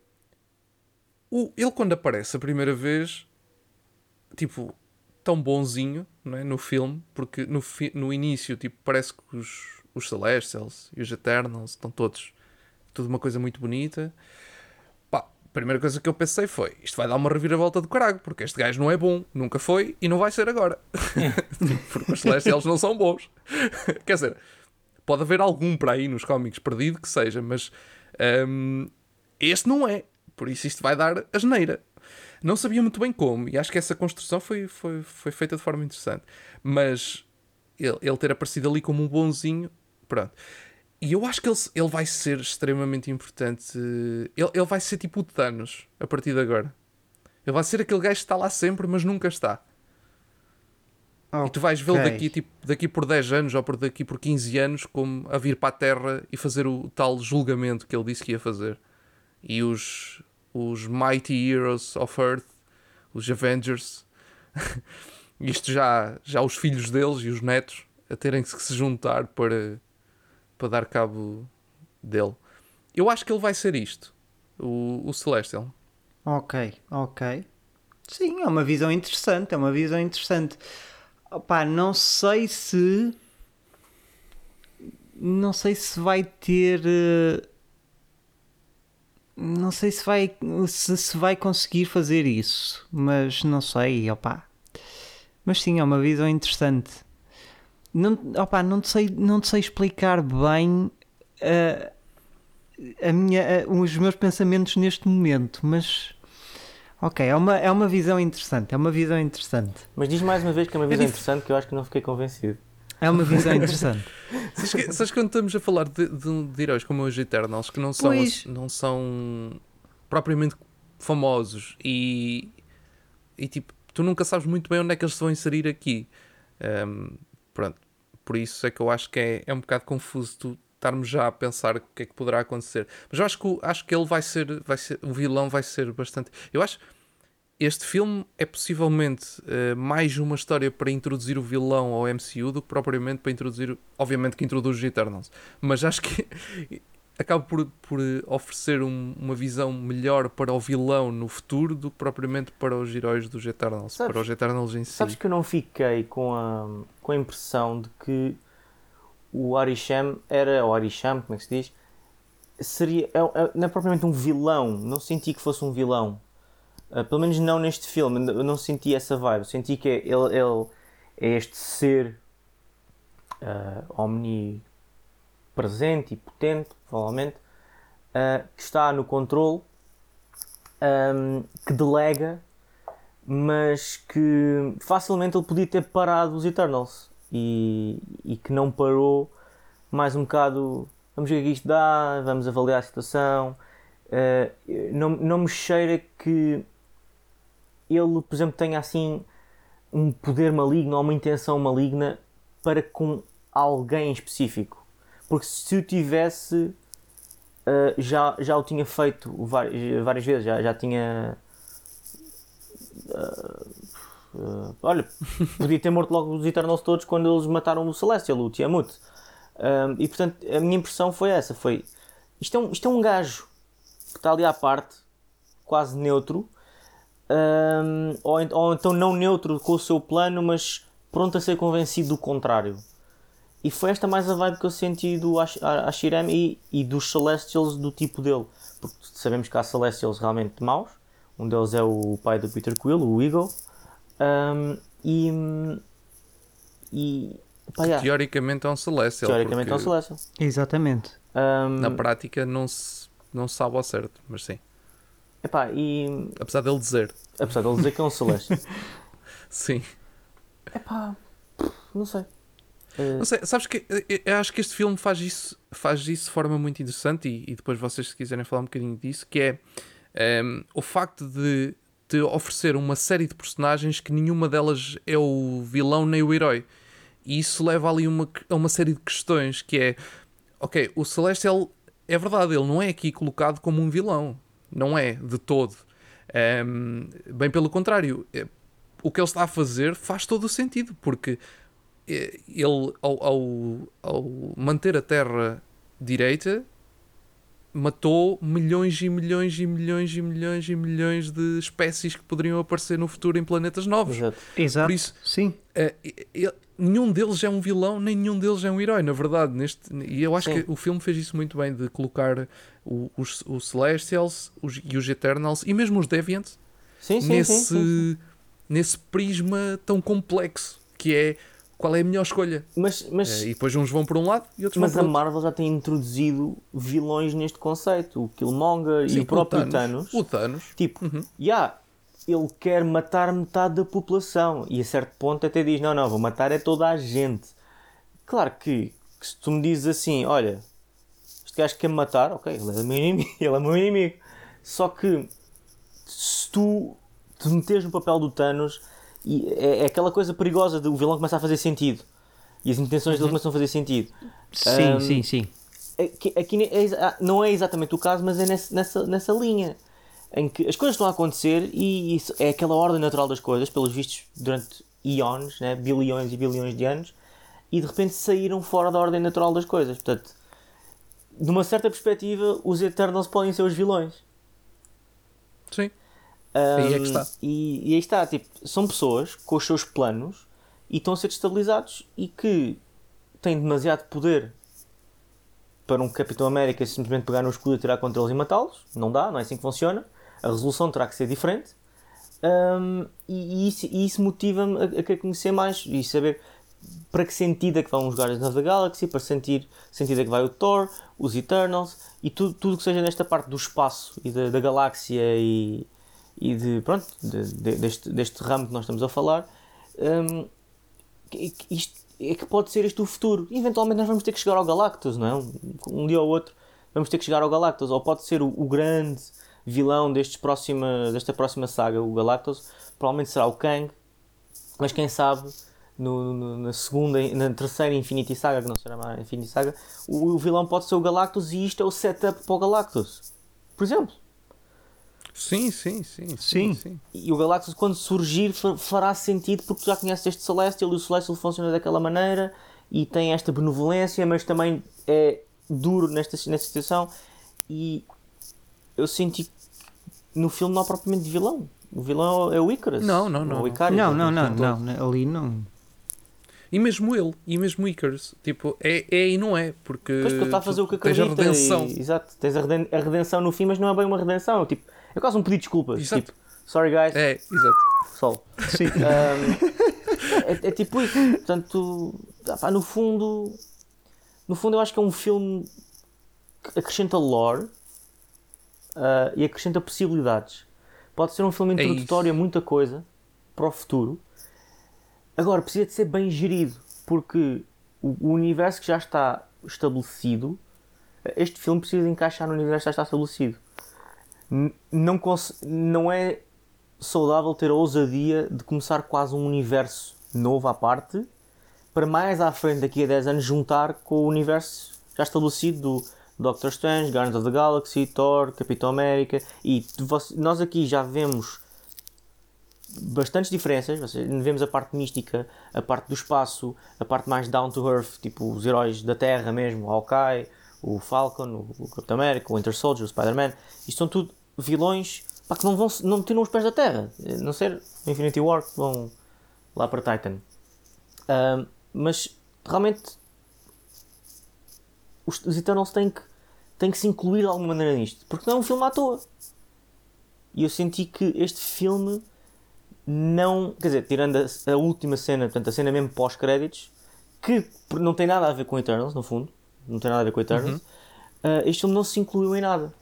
o, ele quando aparece a primeira vez, tipo, tão bonzinho é, no filme, porque no, fi- no início tipo, parece que os, os Celestials e os Eternals estão todos tudo uma coisa muito bonita. Pá, a primeira coisa que eu pensei foi: isto vai dar uma reviravolta do caralho, porque este gajo não é bom, nunca foi e não vai ser agora. porque os Celestials não são bons. Quer dizer, pode haver algum para aí nos cómics perdido que seja, mas hum, este não é. Por isso isto vai dar asneira. Não sabia muito bem como, e acho que essa construção foi, foi, foi feita de forma interessante. Mas ele, ele ter aparecido ali como um bonzinho, pronto. E eu acho que ele, ele vai ser extremamente importante. Ele, ele vai ser tipo o Thanos a partir de agora. Ele vai ser aquele gajo que está lá sempre, mas nunca está. E tu vais vê-lo daqui, tipo, daqui por 10 anos ou por daqui por 15 anos como a vir para a Terra e fazer o tal julgamento que ele disse que ia fazer. E os, os Mighty Heroes of Earth, os Avengers, isto já, já os filhos deles e os netos a terem que se juntar para, para dar cabo dele. Eu acho que ele vai ser isto, o, o Celestial. Ok, ok. Sim, é uma visão interessante, é uma visão interessante. Opá, não sei se. Não sei se vai ter. eh, Não sei se vai, se, se vai conseguir fazer isso, mas não sei, opá. Mas sim, é uma visão interessante. Não, opá, não, te sei, não te sei explicar bem eh, a minha, eh, os meus pensamentos neste momento, mas ok, é uma, é uma visão interessante, é uma visão interessante. Mas diz mais uma vez que é uma visão dif- interessante que eu acho que não fiquei convencido. É uma visão interessante. Sabes que, sabes que quando estamos a falar de, de, de heróis como os Eternals, que não são, Pois. não são propriamente famosos e, e tipo, tu nunca sabes muito bem onde é que eles se vão inserir aqui. Ahm, pronto, por isso é que eu acho que é, é um bocado confuso tu estarmos já a pensar o que é que poderá acontecer. Mas eu acho que, acho que ele vai ser, vai ser, o vilão vai ser bastante. Eu acho este filme é possivelmente eh, mais uma história para introduzir o vilão ao MCU do que propriamente para introduzir, obviamente que introduz os Eternals, mas acho que acaba por, por oferecer um- uma visão melhor para o vilão no futuro do que propriamente para os heróis dos Eternals, Sabes- para os Eternals em si. Sabes que eu não fiquei com a, com a impressão de que o Arisham era, ou Arisham, como é que se diz? Seria, é, é- não é propriamente um vilão, não senti que fosse um vilão. Ah, pelo menos não neste filme, eu não senti essa vibe. Senti que ele, ele é este ser ah, omnipresente e potente, provavelmente, ah, que está no controle, ahm, que delega mas que facilmente ele podia ter parado os Eternals. E, e que não parou mais um bocado vamos ver o que isto dá, vamos avaliar a situação. Eh, não, não me cheira que ele, por exemplo, tenha assim um poder maligno ou uma intenção maligna para com alguém em específico porque se o tivesse eh, já, já o tinha feito várias, várias vezes, já, já tinha Uh, olha, podia ter morto logo os Eternals todos quando eles mataram o Celestial, o Tiamut. Um, e portanto, a minha impressão foi essa: foi isto é um, isto é um gajo que está ali à parte, quase neutro, um, ou, ou então não neutro com o seu plano, mas pronto a ser convencido do contrário. E foi esta mais a vibe que eu senti do Ash- Ashirem e, e dos Celestials do tipo dele. Porque sabemos que há Celestials realmente maus. Um deles é o pai do Peter Quill, o Eagle. Um, e. E. Pá, yeah, Teoricamente é um Celestial, teoricamente é um Celestial. Exatamente. Um, na prática não se, não se sabe ao certo, mas sim. Epá, e Apesar dele dizer. apesar de ele dizer que é um Celeste, Sim. epá, não sei. Eh, Não sei, sabes que eu- eu acho que este filme faz isso, faz isso de forma muito interessante e, e depois vocês se quiserem falar um bocadinho disso, que é ehm, o facto de te oferecer uma série de personagens que nenhuma delas é o vilão nem o herói. E isso leva ali uma, a uma série de questões que é ok, o Celestial é verdade, ele não é aqui colocado como um vilão. Não é, de todo. Ehm, bem pelo contrário, é- o que ele está a fazer faz todo o sentido, porque eh, ele, ao, ao, ao manter a Terra direita, matou milhões e milhões e milhões e milhões e milhões de espécies que poderiam aparecer no futuro em planetas novos. exato. Exato. Por isso, Sim. eh, ele- nenhum deles é um vilão, nem nenhum deles é um herói, na verdade. Neste, e eu acho Sim. que o filme fez isso muito bem, de colocar o- os, os Celestials os, e os Eternals, e mesmo os Deviants, Sim, sim, nesse, sim, nesse prisma tão complexo, que é qual é a melhor escolha. Mas, mas, Eh, e depois uns vão por um lado e outros mas vão a por outro. Marvel já tem introduzido vilões neste conceito. O Killmonger Sim, e o próprio Thanos. O Thanos. Tipo, Uhum. já, ele quer matar metade da população. E a certo ponto até diz: não, não, vou matar é toda a gente. Claro que, que se tu me dizes assim: olha, gajo quer me matar, ok, ele é meu inimigo. Ele é meu inimigo. Só que se tu te meteres no papel do Thanos, e é, é aquela coisa perigosa do vilão começa a fazer sentido. E as intenções dele começam a fazer sentido. Sim, Um, sim, sim. Aqui, aqui é exa- não é exatamente o caso, mas é nesse- nessa, nessa linha em que as coisas estão a acontecer e isso é aquela ordem natural das coisas, pelos vistos, durante eons, né? bilhões e bilhões de anos, e de repente saíram fora da ordem natural das coisas. Portanto, de uma certa perspectiva, os Eternals podem ser os vilões. Sim. Um, Aí é que está. E, e aí está, tipo, são pessoas com os seus planos e estão a ser destabilizados e que têm demasiado poder para um Capitão América simplesmente pegar no escudo e tirar contra eles e matá-los. Não dá, não é assim que funciona. A resolução terá que ser diferente. Um, e, e isso, isso motiva-me a, a querer conhecer mais e saber para que sentido é que vão os Guardians of the Galaxy, para sentir sentido é que vai o Thor, os Eternals e tudo, tudo que seja nesta parte do espaço e da, da galáxia e, e de, pronto, de- de- deste, deste ramo que nós estamos a falar, que isto, é que pode ser este o futuro. Eventualmente nós vamos ter que chegar ao Galactus, não é? Um, um dia ou outro vamos ter que chegar ao Galactus, ou pode ser o, o grande vilão próxima, desta próxima saga, o Galactus, provavelmente será o Kang, mas quem sabe no, no- na segunda, na terceira Infinity Saga, que não será mais Infinity Saga, o, o vilão pode ser o Galactus e isto é o setup para o Galactus. Por exemplo. Sim, sim, sim. Sim. Sim. sim. E o Galactus, quando surgir, fa- fará sentido porque tu já conheces este Celestial e o Celestial funciona daquela maneira e tem esta benevolência, mas também é duro nesta, nesta situação. E eu senti que no filme não há propriamente vilão. O vilão é o Icarus. Não, não, não, não. Icarus, Não, não, não, todo. não, ali não. E mesmo ele, e mesmo Icarus. Tipo, é, é e não é, porque. Pois porque está a fazer o que tu tens a acredita. redenção. E, exato, tens a, reden- a redenção no fim, mas não é bem uma redenção. Tipo, é quase um pedido de desculpas. Exato. Tipo, sorry guys, É, exato. sol. Sim. Um, é, é tipo isso. Portanto, ah pá, no fundo, no fundo eu acho que é um filme que acrescenta lore ah, e acrescenta possibilidades. Pode ser um filme É introdutório a muita coisa para o futuro. Agora, precisa de ser bem gerido, porque o, o universo que já está estabelecido, este filme precisa encaixar no universo que já está estabelecido. Não, não é saudável ter a ousadia de começar quase um universo novo à parte para mais à frente, daqui a 10 anos, juntar com o universo já estabelecido do Doctor Strange, Guardians of the Galaxy, Thor, Capitão América e nós aqui já vemos bastantes diferenças, vemos a parte mística, a parte do espaço, a parte mais down to earth, tipo os heróis da Terra mesmo, o Hawkeye, o Falcon, o Capitão América, o Winter Soldier, o Spider-Man, isto são tudo vilões pá, que não, vão, não tiram os pés da Terra, a não ser Infinity War que vão lá para Titan. Mas realmente os, os Eternals têm que, têm que se incluir de alguma maneira nisto, porque não é um filme à toa. E eu senti que este filme não. Quer dizer, tirando a, a última cena, portanto, a cena mesmo pós-créditos, que não tem nada a ver com Eternals, no fundo, não tem nada a ver com Eternals, ah, este filme não se incluiu em nada.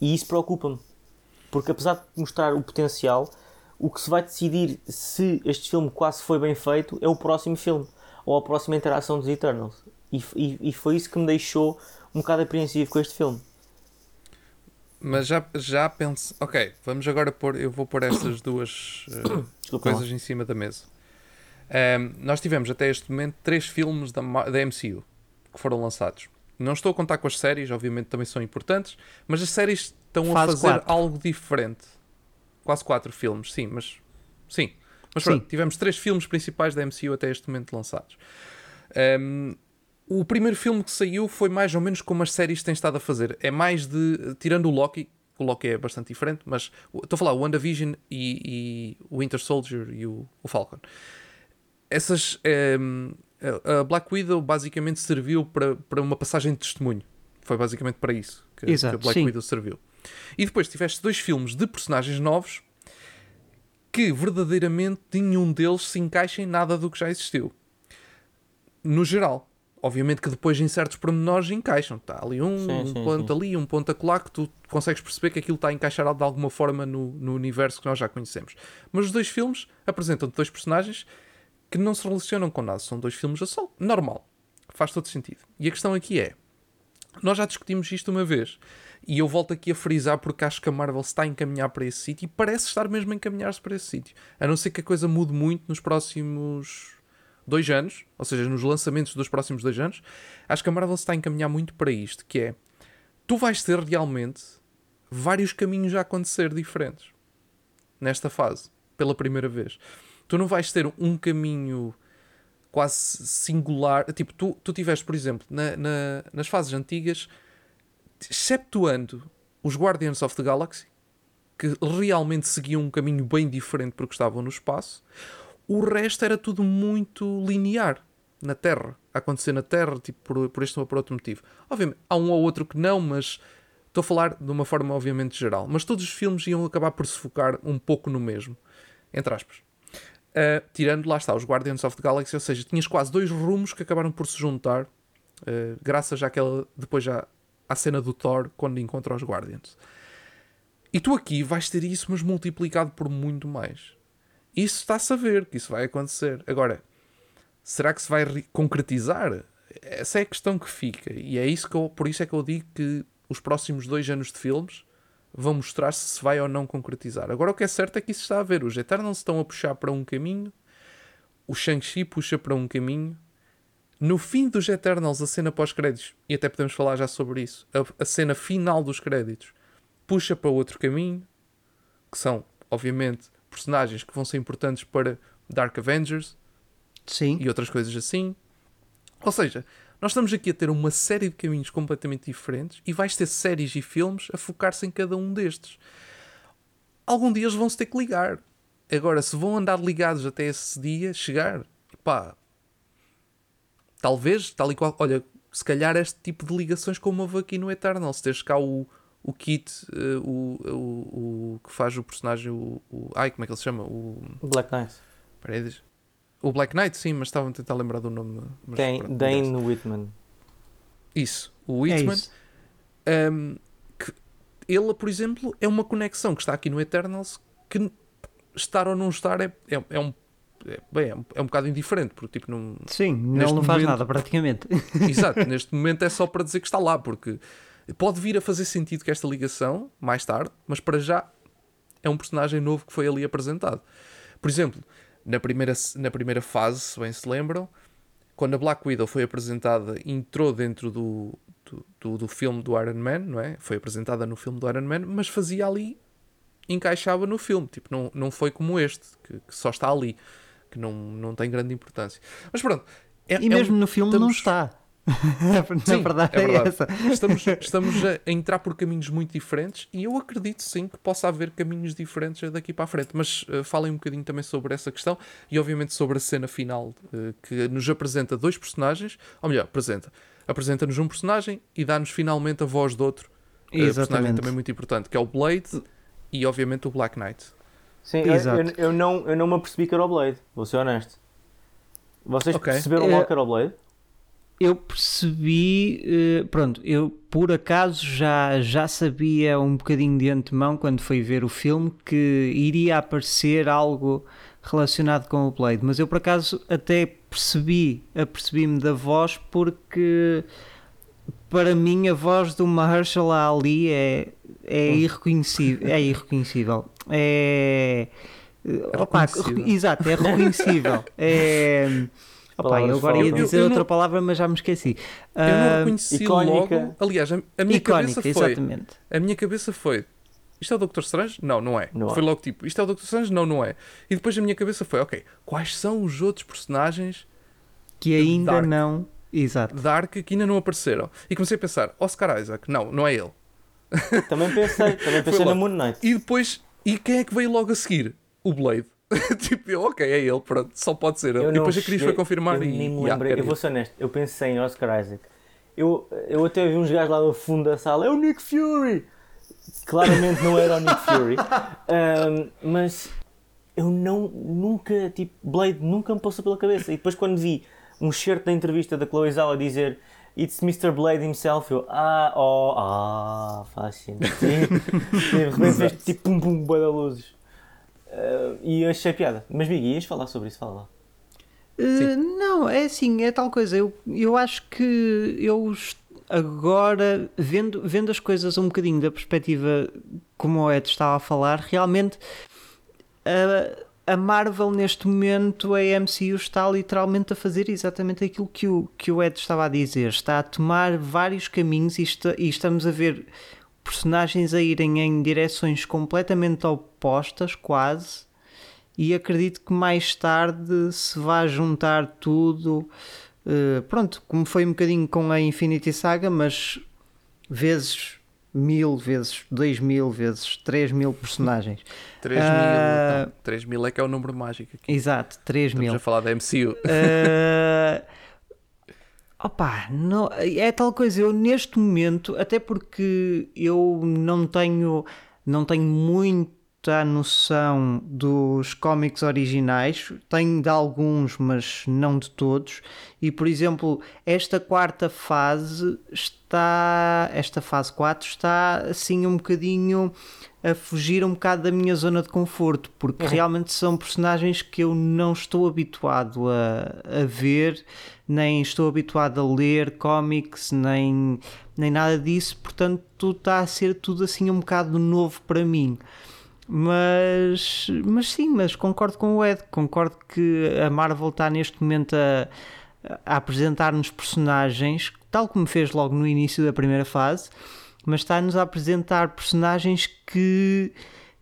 E isso preocupa-me. Porque apesar de mostrar o potencial, o que se vai decidir se este filme quase foi bem feito é o próximo filme ou a próxima interação dos Eternals. E, e, e foi isso que me deixou um bocado apreensivo com este filme. Mas já, já penso. Ok, vamos agora pôr. Eu vou pôr estas duas uh, coisas em cima da mesa. Um, nós tivemos até este momento três filmes da, da MCU que foram lançados. Não estou a contar com as séries, obviamente também são importantes, mas as séries estão a fazer quatro. algo diferente. Quase quatro filmes, sim, mas sim. Mas Sim. pronto, tivemos três filmes principais da MCU até este momento lançados. Um, o primeiro filme que saiu foi mais ou menos como as séries têm estado a fazer. É mais de. Tirando o Loki, o Loki é bastante diferente, mas estou a falar o WandaVision e, e o Winter Soldier e o, o Falcon. Essas. ehm, a- Black Widow basicamente serviu para, para uma passagem de testemunho. Foi basicamente para isso que, que Exato, a Black sim. Widow serviu. E depois tiveste dois filmes de personagens novos que verdadeiramente nenhum deles se encaixa em nada do que já existiu. No geral. Obviamente que depois em certos pormenores encaixam. Está ali um, Sim, um sim, ponto ali, um ponto acolá que tu consegues perceber que aquilo está a encaixar de alguma forma no, no universo que nós já conhecemos. Mas os dois filmes apresentam dois personagens que não se relacionam com nada. São dois filmes a sol. Normal. Faz todo sentido. E a questão aqui é: nós já discutimos isto uma vez. E eu volto aqui a frisar porque acho que a Marvel está a encaminhar para esse sítio e parece estar mesmo a encaminhar-se para esse sítio. A não ser que a coisa mude muito nos próximos dois anos, ou seja, nos lançamentos dos próximos dois anos, acho que a Marvel se está a encaminhar muito para isto, que é tu vais ter realmente vários caminhos a acontecer diferentes nesta fase, pela primeira vez. Tu não vais ter um caminho quase singular. Tipo, tu, tu tiveste, por exemplo, na- na- nas fases antigas, exceptuando os Guardians of the Galaxy, que realmente seguiam um caminho bem diferente porque estavam no espaço, o resto era tudo muito linear na Terra, a acontecer na Terra, tipo, por, por este ou por outro motivo. Obviamente, há um ou outro que não, mas estou a falar de uma forma obviamente geral. Mas todos os filmes iam acabar por se focar um pouco no mesmo, entre aspas. Uh, tirando, lá está, os Guardians of the Galaxy, ou seja, tinhas quase dois rumos que acabaram por se juntar, uh, graças àquela, depois já à cena do Thor, quando encontra os Guardians. E tu aqui vais ter isso, mas multiplicado por muito mais. Isso está-se a ver que isso vai acontecer. Agora, será que se vai re- concretizar? Essa é a questão que fica. E é isso que eu, por isso é que eu digo que os próximos dois anos de filmes vão mostrar se se vai ou não concretizar. Agora o que é certo é que isso está a ver. Os Eternals estão a puxar para um caminho, o Shang-Chi puxa para um caminho. No fim dos Eternals, a cena pós-créditos, e até podemos falar já sobre isso, a, a cena final dos créditos puxa para outro caminho, que são, obviamente, personagens que vão ser importantes para Dark Avengers Sim. e outras coisas assim. Ou seja, nós estamos aqui a ter uma série de caminhos completamente diferentes e vais ter séries e filmes a focar-se em cada um destes. Algum dia eles vão se ter que ligar. Agora, se vão andar ligados até esse dia chegar, pá, talvez, tal e qual, olha, se calhar este tipo de ligações como houve aqui no Eternal, se tens cá o, o Kit, eh, o, o, o que faz o personagem, o, o, ai, como é que ele se chama? O, Black Knight. Diz- O Black Knight, sim, mas estava a tentar lembrar do nome. Mas Dane, pronto, Dane. Whitman. Isso, o É Whitman. isso. um, que ele, por exemplo, é uma conexão que está aqui no Eternals que estar ou não estar é, é, é um. É, bem, é um, é um bocado indiferente, porque tipo, não, Sim, não faz momento- nada praticamente. Exato, neste momento é só para dizer que está lá, porque pode vir a fazer sentido que esta ligação, mais tarde, mas para já é um personagem novo que foi ali apresentado. Por exemplo, na primeira, na primeira fase, se bem se lembram, quando a Black Widow foi apresentada, entrou dentro do, do, do, do filme do Iron Man, não é? Foi apresentada no filme do Iron Man, mas fazia ali, encaixava no filme, tipo, não, não foi como este, que, que só está ali, que não, não tem grande importância. Mas pronto. é- E é um- mesmo no filme não estamos- está. Sim, Na verdade é é, verdade. essa. Estamos, estamos a entrar por caminhos muito diferentes e eu acredito sim que possa haver caminhos diferentes daqui para a frente. Mas uh, falem um bocadinho também sobre essa questão e, obviamente, sobre a cena final uh, que nos apresenta dois personagens, ou melhor, apresenta. Apresenta-nos um personagem e dá-nos finalmente a voz de outro uh, personagem Exatamente. também muito importante, que é o Blade e, obviamente, o Black Knight. Sim, eu, Exato. eu, eu não, eu não me apercebi que era o Blade, vou ser honesto. Vocês Ok. perceberam É- logo que era o Blade? Eu percebi, eh, pronto, eu por acaso já, já sabia um bocadinho de antemão quando fui ver o filme que iria aparecer algo relacionado com o Blade, mas eu por acaso até percebi, apercebi-me da voz porque para mim a voz do Mahershala Ali é, é irreconhecível, é irreconhecível, é... Opa, reconhecível. exato, é reconhecível. É, opa, eu agora ia dizer Eu- eu outra não- palavra, mas já me esqueci. Eu não Ah, reconheci icónica. logo. Aliás, a, a minha icónica, cabeça foi. exatamente. A minha cabeça foi. Isto é o Doctor Strange? Não, não é. Não é. foi logo tipo, isto é o Doctor Strange? Não, não é. E depois a minha cabeça foi, ok, quais são os outros personagens Que ainda Dark. não. Exato. Dark que ainda não apareceram? E comecei a pensar, Oscar Isaac, não, não é ele. Também pensei, também pensei na Moon Knight. E depois, e quem é que veio logo a seguir? O Blade. tipo, eu, ok, é ele, pronto, só pode ser ele. E depois a Cris foi confirmar eu e. nem me yeah, lembrei. era eu vou ser honesto, eu pensei em Oscar Isaac. Eu, eu até vi uns gajos lá no fundo da sala, é o Nick Fury! Claramente não era o Nick Fury, Ahm, mas eu não, nunca, tipo, Blade nunca me passou pela cabeça. E depois quando vi um shirt da entrevista da Chloe Zhao a dizer It's Mr. Blade himself, eu, ah, oh, ah, faz sentido. E de repente fez tipo pum pum, boa da luzes. Ah, e achei piada. Mas Miguel, ias falar sobre isso? Fala lá. Uh, não, é assim, é tal coisa. Eu, eu acho que eu agora, vendo, vendo as coisas um bocadinho da perspectiva como o Ed estava a falar, realmente a, a Marvel neste momento, a MCU está literalmente a fazer exatamente aquilo que o, que o Ed estava a dizer. Está a tomar vários caminhos e, está- e estamos a ver personagens a irem em direções completamente opostas, quase e acredito que mais tarde se vai juntar tudo. eh, pronto, como foi um bocadinho com a Infinity Saga, mas vezes mil, vezes dois mil, vezes três mil personagens. 3 mil, Ah, não, 3 mil é que é o número mágico aqui. Exato, 3 Estamos mil. a falar da MCU. Eh, opa, é tal coisa. Eu neste momento, até porque eu não tenho, não tenho muita noção dos cómics originais, tenho de alguns, mas não de todos. E por exemplo, esta quarta fase está, esta fase 4 está assim um bocadinho a fugir um bocado da minha zona de conforto, porque realmente são personagens que eu não estou habituado a, a ver, nem estou habituado a ler cómics, nem, nem nada disso, portanto está a ser tudo assim um bocado novo para mim. Mas, mas sim, mas concordo com o Ed, concordo que a Marvel está neste momento a, a apresentar-nos personagens, tal como fez logo no início da primeira fase, mas está-nos a apresentar personagens que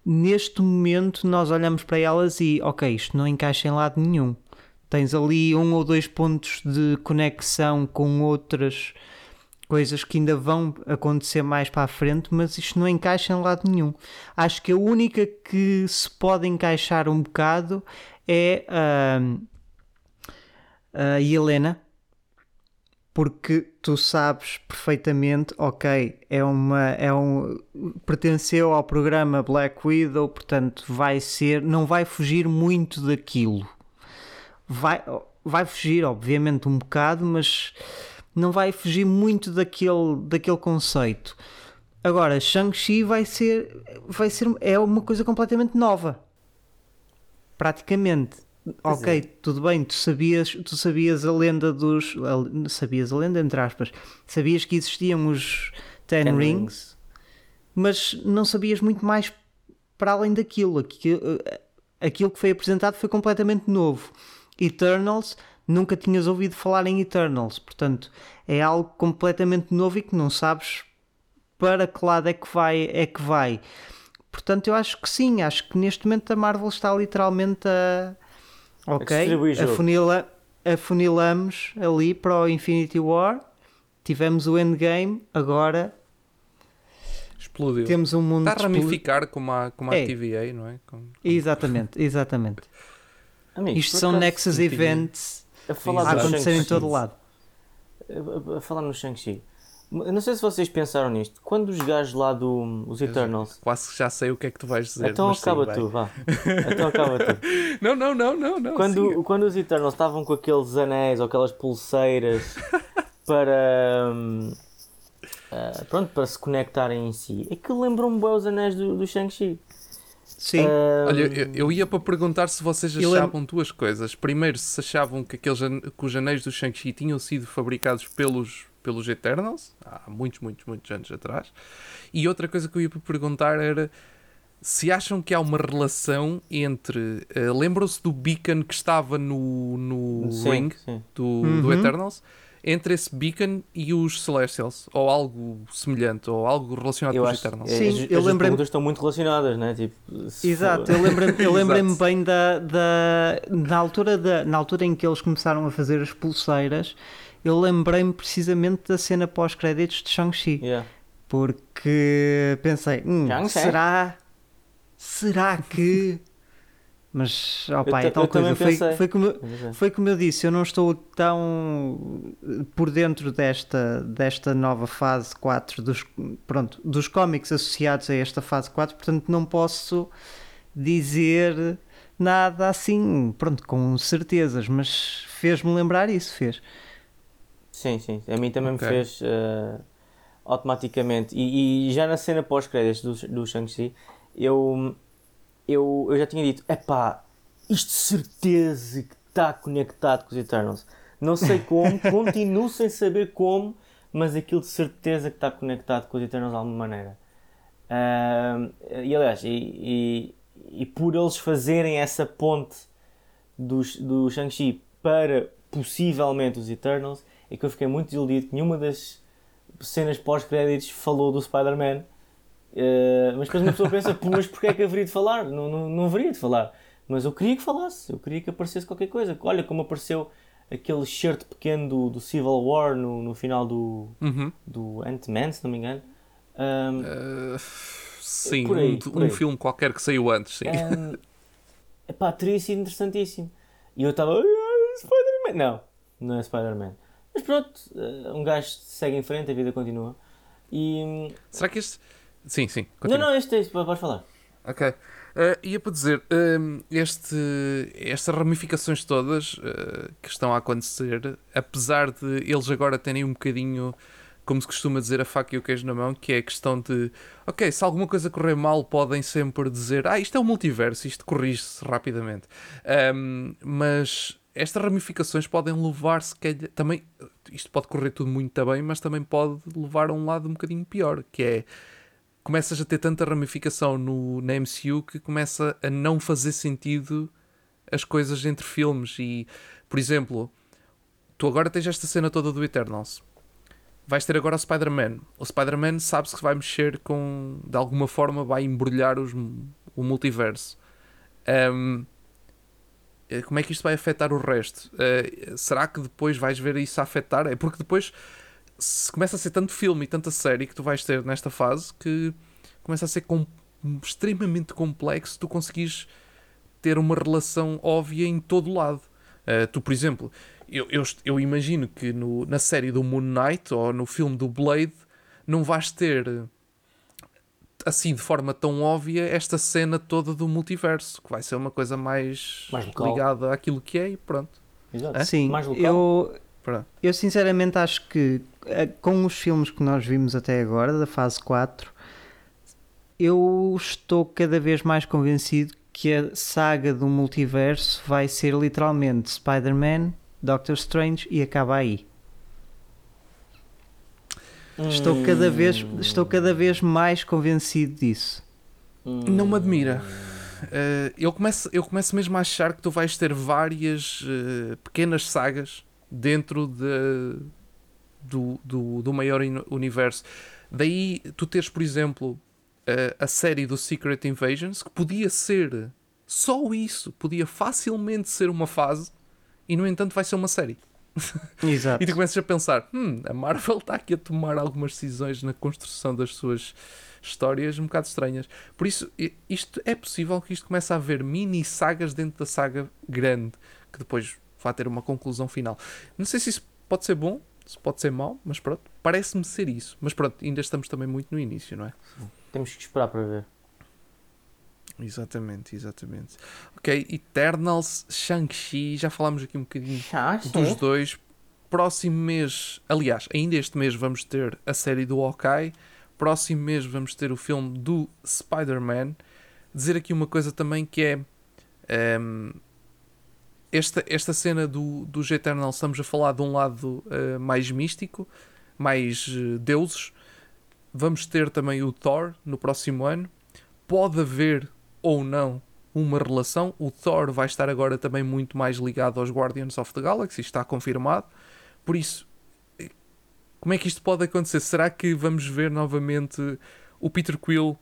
neste momento nós olhamos para elas e ok, isto não encaixa em lado nenhum. Tens ali um ou dois pontos de conexão com outras coisas que ainda vão acontecer mais para a frente, mas isto não encaixa em lado nenhum. Acho que a única que se pode encaixar um bocado é ahm, a Helena, porque tu sabes perfeitamente, ok, é uma, é um, pertenceu ao programa Black Widow, portanto vai ser, não vai fugir muito daquilo. Vai, vai fugir, obviamente, um bocado, mas não vai fugir muito daquele, daquele conceito. Agora, Shang-Chi vai ser, vai ser, é uma coisa completamente nova. Praticamente. Pois ok, é. tudo bem, tu sabias, tu sabias a lenda dos. a- sabias a lenda, entre aspas. Sabias que existiam os Ten, Ten Rings, Rings. mas não sabias muito mais para além daquilo. Aquilo, aquilo que foi apresentado foi completamente novo. Eternals, nunca tinhas ouvido falar em Eternals, portanto é algo completamente novo e que não sabes para que lado é que vai. É que vai. Portanto, eu acho que sim, acho que neste momento a Marvel está literalmente a. Ok, jogo. afunila, afunilamos ali para o Infinity War, tivemos o Endgame, agora Explodiu. temos um mundo Está a ramificar como a, como a É. TVA, não é? Como- Exatamente, exatamente. Amigos, Isto são Nexus Events a falar a acontecer em todo lado. a- a- falar no Shang-Chi. Eu não sei se vocês pensaram nisto. Quando os gajos lá do. Os Eternals. Quase que já sei o que é que tu vais dizer. Então mas sim, acaba vai. tu, vá. Então acaba tu. Não, não, não, não. não Quando, quando os Eternals estavam com aqueles anéis ou aquelas pulseiras para. hum, ah, pronto, para se conectarem em si. É que lembram-me bem os anéis do, do Shang-Chi. Sim. Ah, Olha, eu, eu ia para perguntar se vocês Eu achavam duas coisas. Primeiro, se achavam que, aqueles, que os anéis do Shang-Chi tinham sido fabricados pelos, pelos Eternals, há muitos, muitos, muitos anos atrás. E outra coisa que eu ia para perguntar era se acham que há uma relação entre. eh, Lembram-se do beacon que estava no, no sim, ring sim. do, do Uhum. Eternals? Entre esse beacon e os Celestials, ou algo semelhante, ou algo relacionado Eu com os Eternals. é, Sim, as, eu as perguntas estão muito relacionadas, né? Tipo, Exato, for- eu lembrei-me Exato. bem da, da na, altura da, na altura em que eles começaram a fazer as pulseiras, eu lembrei-me precisamente da cena pós-créditos de Shang-Chi, Yeah. porque pensei, hum, será, será que... Mas, ó pá, ta- é tal coisa, foi, foi, como, foi como eu disse, eu não estou tão por dentro desta, desta nova fase 4 dos, pronto, dos cómics associados a esta fase 4, portanto não posso dizer nada assim, pronto, com certezas, mas fez-me lembrar isso, fez. Sim, sim. A mim também Ok. me fez eh, automaticamente. E, e já na cena pós-créditos do, do Shang-Chi, eu, eu, eu já tinha dito: epá, isto de certeza que está conectado com os Eternals. Não sei como, continuo sem saber como, mas aquilo de certeza que está conectado com os Eternals de alguma maneira. Ahm, e aliás, e, e, e por eles fazerem essa ponte dos, do Shang-Chi para possivelmente os Eternals, é que eu fiquei muito desiludido que nenhuma das cenas pós-créditos falou do Spider-Man. Eh, mas depois uma pessoa pensa, "Pô, mas porquê é que haveria de falar? Não, não, não haveria de falar. Mas eu queria que falasse, eu queria que aparecesse qualquer coisa. Olha como apareceu aquele shirt pequeno do, do Civil War no, no final do, Uhum. do Ant-Man, se não me engano. Ahm, Uh, sim, Por aí, um, um filme qualquer que saiu antes, sim. Um, epá, teria sido interessantíssimo. E eu estava. "Ah, Spider-Man! Não, não é Spider-Man. Mas pronto, eh, um gajo segue em frente, a vida continua. E. hum, Será que este. Sim, sim. Não, continua. não, este é isso, podes falar. Ok. Uh, ia para dizer, um, este, estas ramificações todas uh, que estão a acontecer, apesar de eles agora terem um bocadinho, como se costuma dizer, a faca e o queijo na mão, que é a questão de, ok, se alguma coisa correr mal, podem sempre dizer, ah, isto é um multiverso, isto corrige-se rapidamente. Um, mas estas ramificações podem levar, se calhar, também, isto pode correr tudo muito bem, mas também pode levar a um lado um bocadinho pior, que é começas a ter tanta ramificação no, na MCU que começa a não fazer sentido as coisas entre filmes e, por exemplo, tu agora tens esta cena toda do Eternals. Vais ter agora o Spider-Man. O Spider-Man sabe-se que vai mexer com, de alguma forma, vai embrulhar os, o multiverso. Ahm, eh, como é que isto vai afetar o resto? Eh, será que depois vais ver isso a afetar? É porque depois se começa a ser tanto filme e tanta série que tu vais ter nesta fase que começa a ser com- extremamente complexo tu conseguires ter uma relação óbvia em todo lado. Uh, tu, por exemplo, eu, eu, eu imagino que no, na série do Moon Knight ou no filme do Blade não vais ter assim de forma tão óbvia esta cena toda do multiverso, que vai ser uma coisa mais, Mais ligada àquilo que é e pronto. Exato. Sim, Mais local. eu, Pronto. eu sinceramente acho que eh, com os filmes que nós vimos até agora, da fase 4, eu estou cada vez mais convencido que a saga do multiverso vai ser literalmente Spider-Man, Doctor Strange e acaba aí. Estou cada vez, Hum. estou cada vez mais convencido disso. Hum. Não me admira. Uh, eu, começo, eu começo mesmo a achar que tu vais ter várias uh, pequenas sagas dentro de, do, do, do maior universo. Daí tu teres, por exemplo, uh, a série do Secret Invasions, que podia ser só isso, podia facilmente ser uma fase, e no entanto vai ser uma série. Exato. E tu começas a pensar: hum, a Marvel está aqui a tomar algumas decisões na construção das suas histórias um bocado estranhas. Por isso, isto é possível que isto comece a haver mini sagas dentro da saga grande, que depois vai ter uma conclusão final. Não sei se isso pode ser bom, se pode ser mau, mas pronto, parece-me ser isso. Mas pronto, ainda estamos também muito no início, não é? Temos que esperar para ver. Exatamente, exatamente. Ok, Eternals, Shang-Chi, já falámos aqui um bocadinho Ah, dos dois. próximo mês, aliás, ainda este mês vamos ter a série do Hawkeye. Próximo mês vamos ter o filme do Spider-Man. Dizer aqui uma coisa também que é. ehm, esta, esta cena do, dos Eternals, estamos a falar de um lado eh, mais místico, mais eh, deuses. Vamos ter também o Thor no próximo ano. Pode haver ou não uma relação. O Thor vai estar agora também muito mais ligado aos Guardians of the Galaxy, está confirmado. Por isso, eh, como é que isto pode acontecer? Será que vamos ver novamente o Peter Quill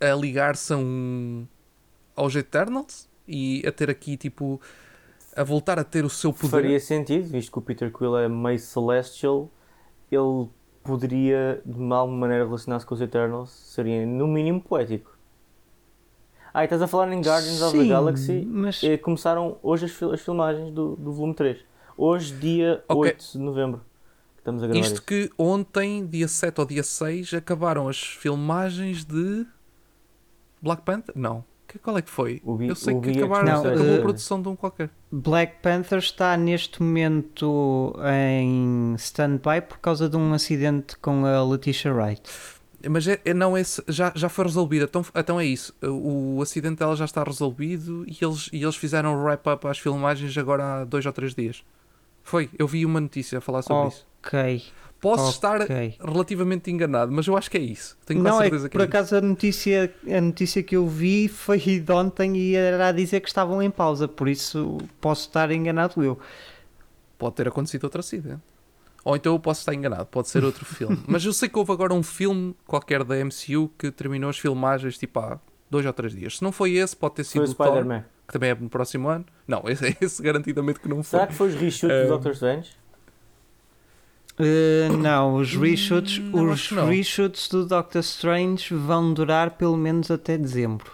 a ligar-se a um- aos Eternals e a ter aqui tipo a voltar a ter o seu poder? Faria sentido, visto que o Peter Quill é meio celestial, ele poderia de alguma maneira relacionar-se com os Eternals, seria no mínimo poético. Ah, e estás a falar em Guardians of the Sim, Galaxy? mas Eh, começaram hoje as, fil- as filmagens do, do volume 3. Hoje, dia Ok. 8 de novembro, estamos a gravar Isto isto. que ontem, dia 7 ou dia 6, acabaram as filmagens de Black Panther? Não. Que- Qual é que foi? O Bi- Eu sei o que acabaram, Não, acabou eh, a produção de um qualquer. Black Panther está neste momento em stand-by por causa de um acidente com a Letitia Wright. Mas é, é- não, esse já, já foi resolvido. Então, então é isso. O, acidente dela já está resolvido e eles, e eles fizeram o wrap-up às filmagens agora há dois ou três dias. Foi, eu vi uma notícia a falar sobre isso. Ok. Posso estar ok. relativamente enganado, mas eu acho que é isso. Tenho Não, é certeza que que por é isso. acaso a notícia, a notícia que eu vi foi de ontem e era a dizer que estavam em pausa, por isso posso estar enganado eu. Pode ter acontecido outro acidente. Ou então eu posso estar enganado, pode ser outro filme. Mas eu sei que houve agora um filme qualquer da MCU que terminou as filmagens tipo há dois ou três dias. Se não foi esse, pode ter Foi sido o o Thor, Spider-Man. que também é no próximo ano. Não, esse, esse garantidamente que não foi. Será que foi os reshoots Eh, do Doctor Strange? Uh, não, os reshoots, Hum, não, os reshoots do Doctor Strange vão durar pelo menos até dezembro.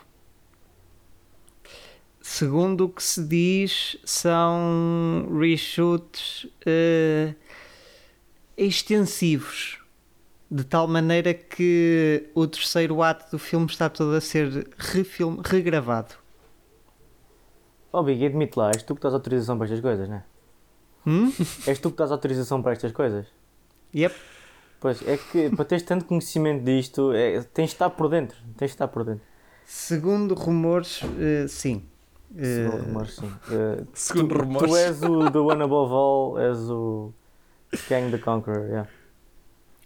Segundo o que se diz, são reshoots uh, extensivos, de tal maneira que o terceiro ato do filme está todo a ser refilm, regravado. Oh, Big, admite lá, és tu que dás autorização para estas coisas, não é? Hum? És tu que dás autorização para estas coisas? Yep. Pois, é que para teres tanto conhecimento disto, é, tens de estar por dentro. Tens de estar por dentro. Segundo rumores, uh, sim. Uh, Segundo rumores, sim. Eh, Segundo tu, rumores. tu és o The One Above All, és o Kang the Conqueror, yeah.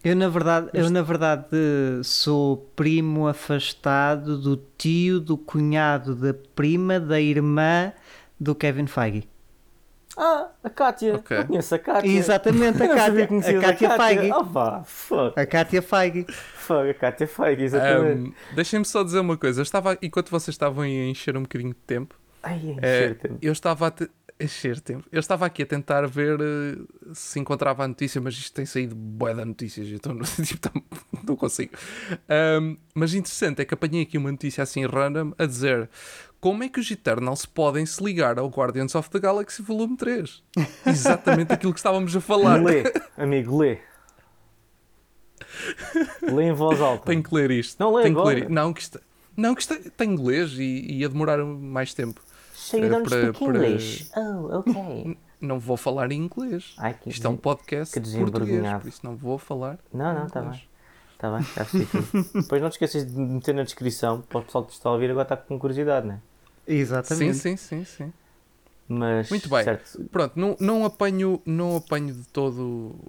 Eu na verdade, eu na verdade sou primo afastado do tio, do cunhado, da prima, da irmã do Kevin Feige. Ah, a Kátia. Ok. Eu conheço a Kátia. Exatamente, a Kátia, a Kátia Feige. Oh, pá, fuck, A Kátia Feige. fuck, a Kátia Feige, exatamente. Ahm, Deixem-me só dizer uma coisa. Eu estava, enquanto vocês estavam a encher um bocadinho de tempo, Ai, eh, encher tempo. eu estava a te- encher tempo. Eu estava aqui a tentar ver eh, se encontrava a notícia, mas isto tem saído bué de notícias, então não, tipo, tá- não consigo. Ahm, mas interessante é que apanhei aqui uma notícia assim random a dizer como é que os Eternals podem se ligar ao Guardians of the Galaxy Volume 3. Exatamente aquilo que estávamos a falar. Lê, amigo, lê. Lê em voz alta. Tenho que ler isto. Não lê Tenho que agora. ler isto. Não, que isto, não, que isto está em inglês e, ia demorar mais tempo. So you don't para- speak para-? Oh, ok. Não vou falar em inglês. Ai, que Isto é um podcast que português, por isso não vou falar. Não, não, está bem. Está bem, já. Depois não te esqueças de meter na descrição para o pessoal que está a ouvir agora está com curiosidade, não é? Sim, Exatamente. sim, sim, sim. Mas, Muito bem. certo. Pronto, não, não, apanho, não apanho de todo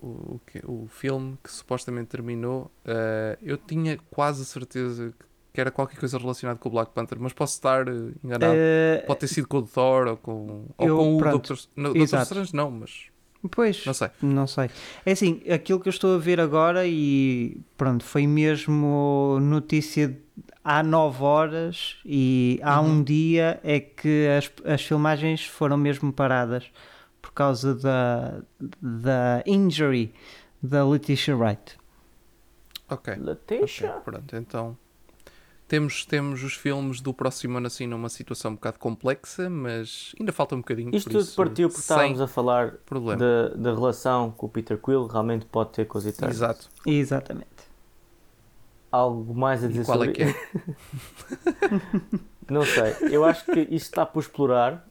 o, o, o filme que supostamente terminou. Eh, eu tinha quase certeza que era qualquer coisa relacionada com o Black Panther, mas posso estar eh, enganado. Eh, Pode ter sido com o Thor ou com, ou eu- com o pronto. Doctor, no, Doctor Exato. Strange, não, mas Pois, não sei. não sei. É assim, aquilo que eu estou a ver agora e pronto, foi mesmo notícia há 9 horas e há Uhum. um dia é que as, as filmagens foram mesmo paradas por causa da, da injury da Letitia Wright. Ok. Letitia. pronto, então temos, temos os filmes do próximo ano assim numa situação um bocado complexa, mas ainda falta um bocadinho. Isto por tudo isso, partiu porque estávamos a falar da, da relação que o Peter Quill realmente pode ter com os Eternals. Exato. Exatamente. Algo mais a dizer E qual é sobre que é? Não sei, eu acho que isto está por explorar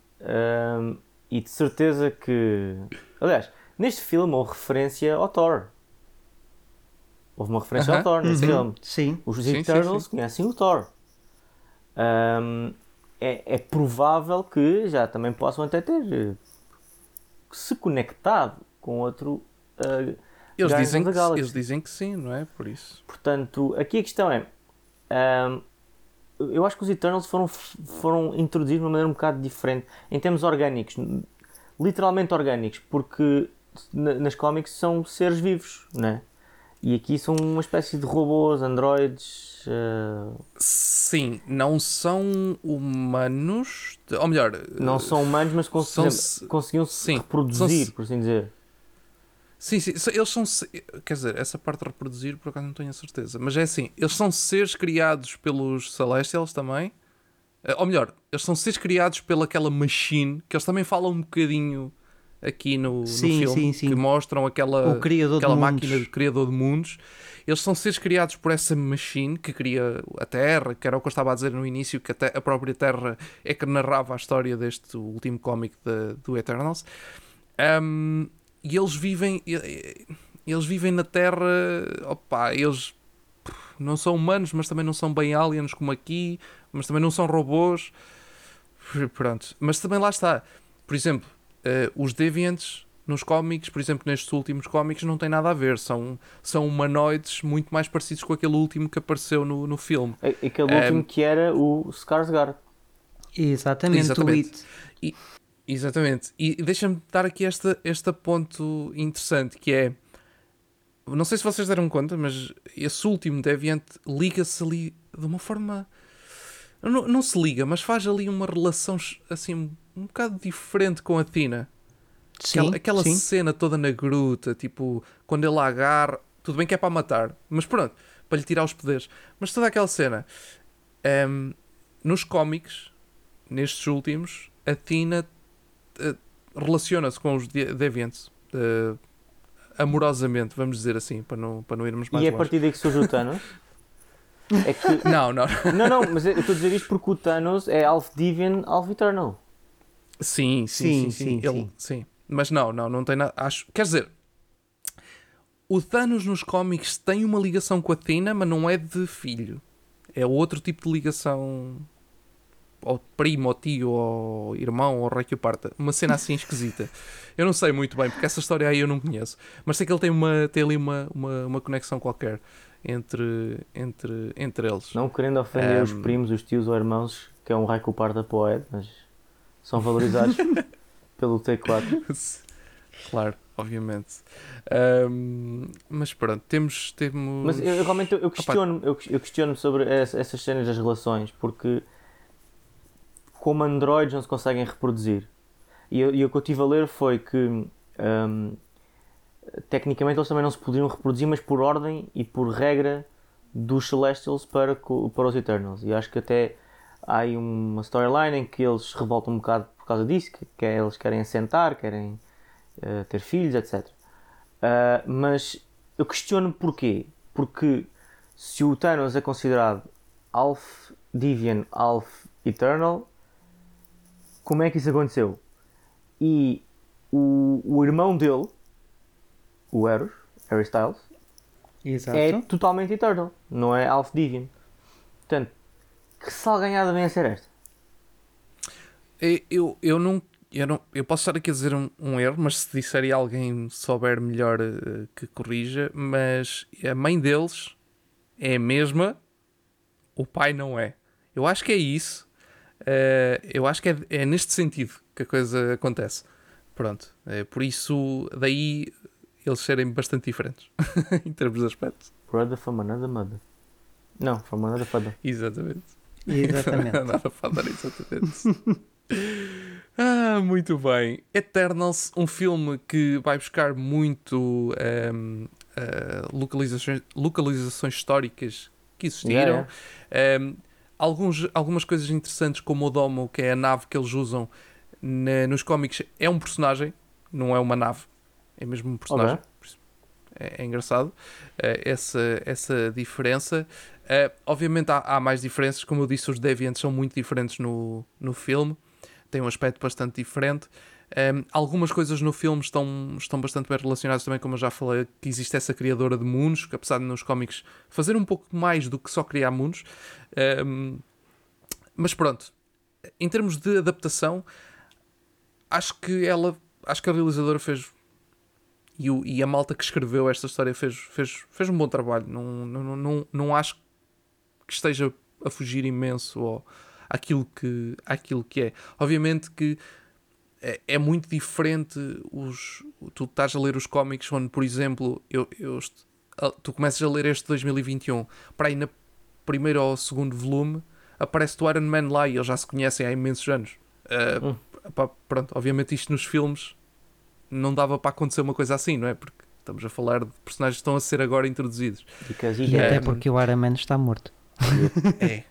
hum, e de certeza que. Aliás, Neste filme houve referência ao Thor. Houve uma referência ao Aham, Thor nesse Uhum, filme. Sim. Os Sim, sim, Eternals sim. conhecem o Thor. Ahm, é, é provável que já também possam até ter eh, se conectado com outro. ah, Eles Guardians dizem, que, eles dizem que sim, não é? Por isso. Portanto, aqui a questão é. ahm, eu acho que os Eternals foram, foram introduzidos de uma maneira um bocado diferente, em termos orgânicos, literalmente orgânicos, porque na- nas cómics são seres vivos, né? E aqui são uma espécie de robôs, androides. ah, Sim, não são humanos. Ou melhor, não são humanos, mas cons- conseguiam se reproduzir, por assim dizer. Sim, sim, eles são. Quer dizer, essa parte de reproduzir, por acaso não tenho a certeza. Mas é assim, eles são seres criados pelos Celestials também. Eh, Ou melhor, eles são seres criados pelaquela machine, que eles também falam um bocadinho aqui no, no Sim, filme, sim, sim. que mostram aquela, O criador aquela de máquina de criador de mundos. Eles são seres criados por essa machine que cria a Terra, que era o que eu estava a dizer no início, que a, te- a própria Terra é que narrava a história deste último cómic de- do Eternals. Um, e eles vivem e- e- eles vivem na Terra opa, eles não são humanos mas também não são bem aliens como aqui mas também não são robôs pronto, mas também lá está por exemplo, eh, os Deviants nos cómics, por exemplo nestes últimos cómics não tem nada a ver, são, são humanoides muito mais parecidos com aquele último que apareceu no, no filme Aquele Ahm, último que era o Skarsgård. Exatamente, Exatamente. o It. Exatamente. E deixa-me dar aqui esta, este ponto interessante que é. Não sei se vocês deram conta, mas esse último Deviant liga-se ali de uma forma. Não, não se liga, mas faz ali uma relação assim um bocado diferente com a Tina. Sim, Aquela, aquela sim. cena toda na gruta, tipo, quando ele agarra, tudo bem que é para matar, mas pronto, para lhe tirar os poderes. Mas toda aquela cena, ehm, nos cómics, nestes últimos, a Tina relaciona-se com os De- Deviants eh, amorosamente, vamos dizer assim, para não, para não irmos mais E é a longe. partir daí que surge o Thanos. É que Não, não. Não, não, mas eu estou a dizer isto porque o Thanos é Alf Deviant, Alf Eternal. Sim, sim, Sim, sim, sim. sim, Ele, sim. sim. Mas não, não, não tem nada. Acho. Quer dizer, o Thanos nos cómics tem uma ligação com a Tina, mas não é de filho. É outro tipo de ligação. Ou primo, ou tio, ou irmão, ou rei que o parta. Uma cena assim esquisita. Eu não sei muito bem, porque essa história aí eu não conheço. Mas sei que ele tem, uma, tem ali uma, uma, uma conexão qualquer entre, entre, entre eles. Não querendo ofender os Ahm. primos, os tios ou irmãos, que é um raio parda poeta, mas são valorizados pelo T4. Claro, obviamente. Ahm, mas pronto, temos. temos... Mas eu, realmente eu, eu questiono eu, eu questiono sobre ess- essas cenas das relações, porque como androides não se conseguem reproduzir. E, e o que eu estive a ler foi que hum, tecnicamente eles também não se podiam reproduzir, mas por ordem e por regra dos Celestials para, para os Eternals. E acho que até há aí uma storyline em que eles se revoltam um bocado por causa disso, que, que eles querem assentar, querem eh, ter filhos, etc. Ah, mas eu questiono porquê. Porque se o Thanos é considerado Alf Deviant, Alf Eternal, como é que isso aconteceu? E o, o irmão dele, o Eros, Harry Styles, Exato. é totalmente Eternal, não é Alf Deviant. Portanto, que salganhada vem a ser esta? Eu, eu, eu não. Eu, não, eu posso estar aqui a dizer um, um erro, mas se disser e alguém souber melhor eh, que corrija, mas a mãe deles é a mesma, o pai não é. Eu acho que é isso. Eh, eu acho que é, é neste sentido que a coisa acontece. Pronto. É por isso, daí eles serem bastante diferentes em termos de aspecto. Brother from another mother. Não, from another father. Exatamente. Exatamente. Nada a falar exatamente. ah, muito bem. Eternals, um filme que vai buscar muito ehm, eh, localizações, localizações históricas que existiram. Yeah, Ehm, alguns, algumas coisas interessantes, como o Domo, que é a nave que eles usam na- nos cómics, é um personagem, não é uma nave. É mesmo um personagem. É, é engraçado eh, essa, essa diferença. Eh, obviamente há, há mais diferenças, como eu disse, os Deviants são muito diferentes no, no filme, têm um aspecto bastante diferente, Um, algumas coisas no filme estão, estão bastante bem relacionadas também, como eu já falei, que existe essa criadora de mundos, que apesar de nos cómics fazer um pouco mais do que só criar mundos. Um, mas pronto, em termos de adaptação, acho que ela, acho que a realizadora fez e, o, e a malta que escreveu esta história fez, fez, fez um bom trabalho. Não, não, não, não acho que esteja a fugir imenso ao, àquilo, que, àquilo que é. Obviamente que é, é muito diferente os, tu estás a ler os cómics onde, por exemplo, eu, eu, tu começas a ler este 2021, para aí na primeiro ou segundo volume aparece o Iron Man lá e eles já se conhecem há imensos anos. Uh, hum. pá, pronto, obviamente isto nos filmes não dava para acontecer uma coisa assim, não é? Porque estamos a falar de personagens que estão a ser agora introduzidos. E até porque o Iron Man está morto. É.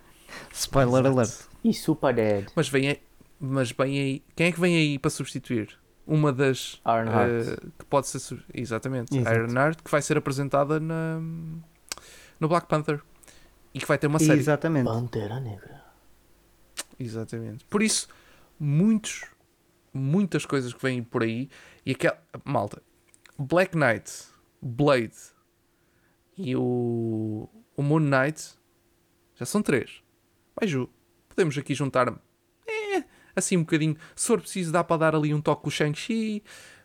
Spoiler Exato. alert. E super dead. Mas vem aí, mas vem aí. Quem é que vem aí para substituir? Uma das Ironheart. uh, que pode ser exatamente Exato. Ironheart que vai ser apresentada na no Black Panther e que vai ter uma série. Exatamente. Pantera Negra. Exatamente. Por isso, muitos, muitas coisas que vêm por aí e aquela malta, Black Knight, Blade e o, o Moon Knight já são três. Mas Ju, podemos aqui juntar assim um bocadinho. Se for preciso, dá para dar ali um toque com o Shang-Chi.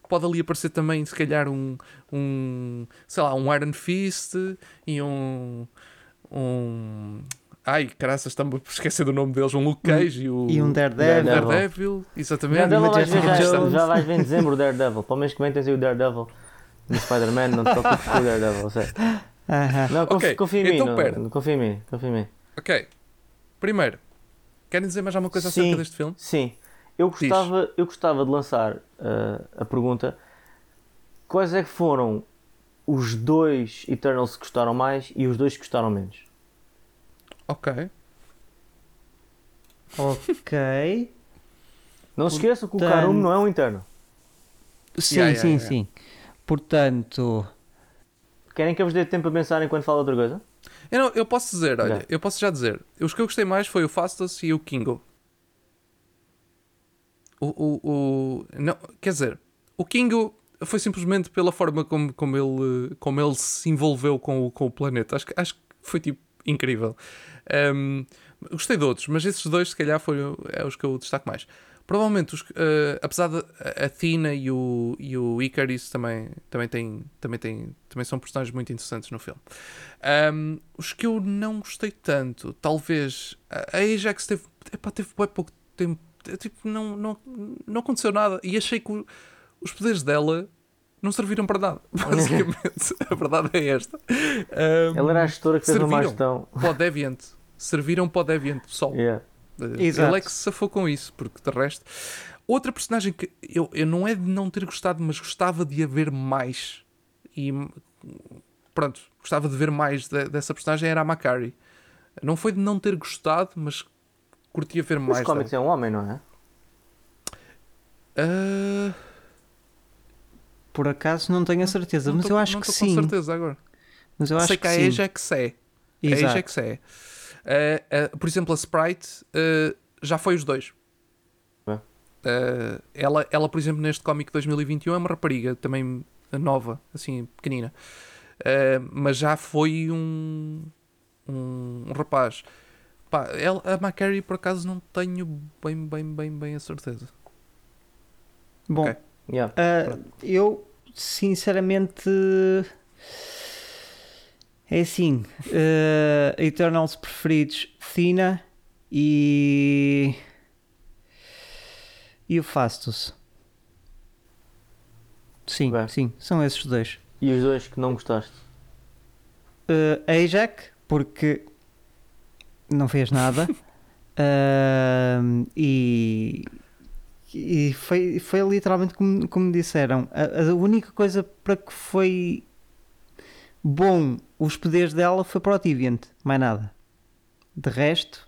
Pode ali aparecer também, se calhar, um, um sei lá, um Iron Fist e um. um ai, caraças, estamos a esquecer do nome deles. Um Luke Cage e, o, E um Daredevil. Daredevil. Daredevil, exatamente. Daredevil vais ver, Jessica já, já vais ver em dezembro o Daredevil. Pelo menos tens aí o Daredevil no Spider-Man, não te preocupes com o Daredevil, sério. Aham. Não, confi- Ok, confia em mim, então não- confia em mim, confia em mim. Ok. Primeiro, querem dizer mais alguma coisa Sim. acerca deste filme? Sim, eu gostava, eu gostava de lançar uh, a pergunta: quais é que foram os dois Eternals que gostaram mais e os dois que gostaram menos? Ok. Ok. Não se esqueçam que o Karum não é um Eternal. Sim, Yeah, yeah, sim, yeah. sim. Portanto, Querem que eu vos dê tempo a pensar enquanto falo outra coisa? Eu, não, eu posso dizer, olha, Ok. eu posso já dizer. Os que eu gostei mais foi o Fastos e o Kingo. O, o, o- não, quer dizer, o Kingo foi simplesmente pela forma como, como, ele, como ele se envolveu com o, com o planeta. Acho, que- acho que foi tipo incrível. Um, gostei de outros, mas esses dois, se calhar, foram é os que eu destaco mais. Provavelmente, os, eh, apesar de a Athena e o, e o Icarus também, também, têm, também, têm, também são personagens muito interessantes no filme. Um, os que eu não gostei tanto, talvez a Ajax teve, epá, teve bem pouco tempo, é, tipo, não, não, não aconteceu nada e achei que o- os poderes dela não serviram para nada. Basicamente, a verdade é esta. Um, Ela era a gestora que fez uma má serviram. gestão. para o Deviant, serviram para o Deviant pessoal. Yeah. Eh, Exato. Ele é que se safou com isso, porque de resto. Outra personagem que eu, eu não é de não ter gostado, mas gostava de haver mais. E pronto, gostava de ver mais de- dessa personagem era a Macari. Não foi de não ter gostado, mas curtia ver Os mais. cómics é um homem, não é? Ah, por acaso não tenho a certeza, não mas tô- eu acho não que sim. com certeza agora. Mas eu acho Sei que, que a sim. Ajax é. A Exato. Ajax é. Ah, por exemplo, a Sprite ah, já foi os dois. É. Ela, ela, por exemplo, neste cómic 2021 é uma rapariga também nova, assim, pequenina. Mas já foi um, um, um rapaz. Pá, ela, a Macari, por acaso, não tenho bem, bem, bem, bem a certeza. Bom, Ok. Yeah. ah, eu sinceramente é assim, ah, Eternals preferidos Thina e e o Fastus. Sim, Bem. sim, são esses dois. E os dois que não gostaste? Uh, Ajax, porque não fez nada. Um, e e foi, foi literalmente como, como disseram. A, a única coisa para que foi bom os poderes dela foi para o Deviant, mais nada. De resto.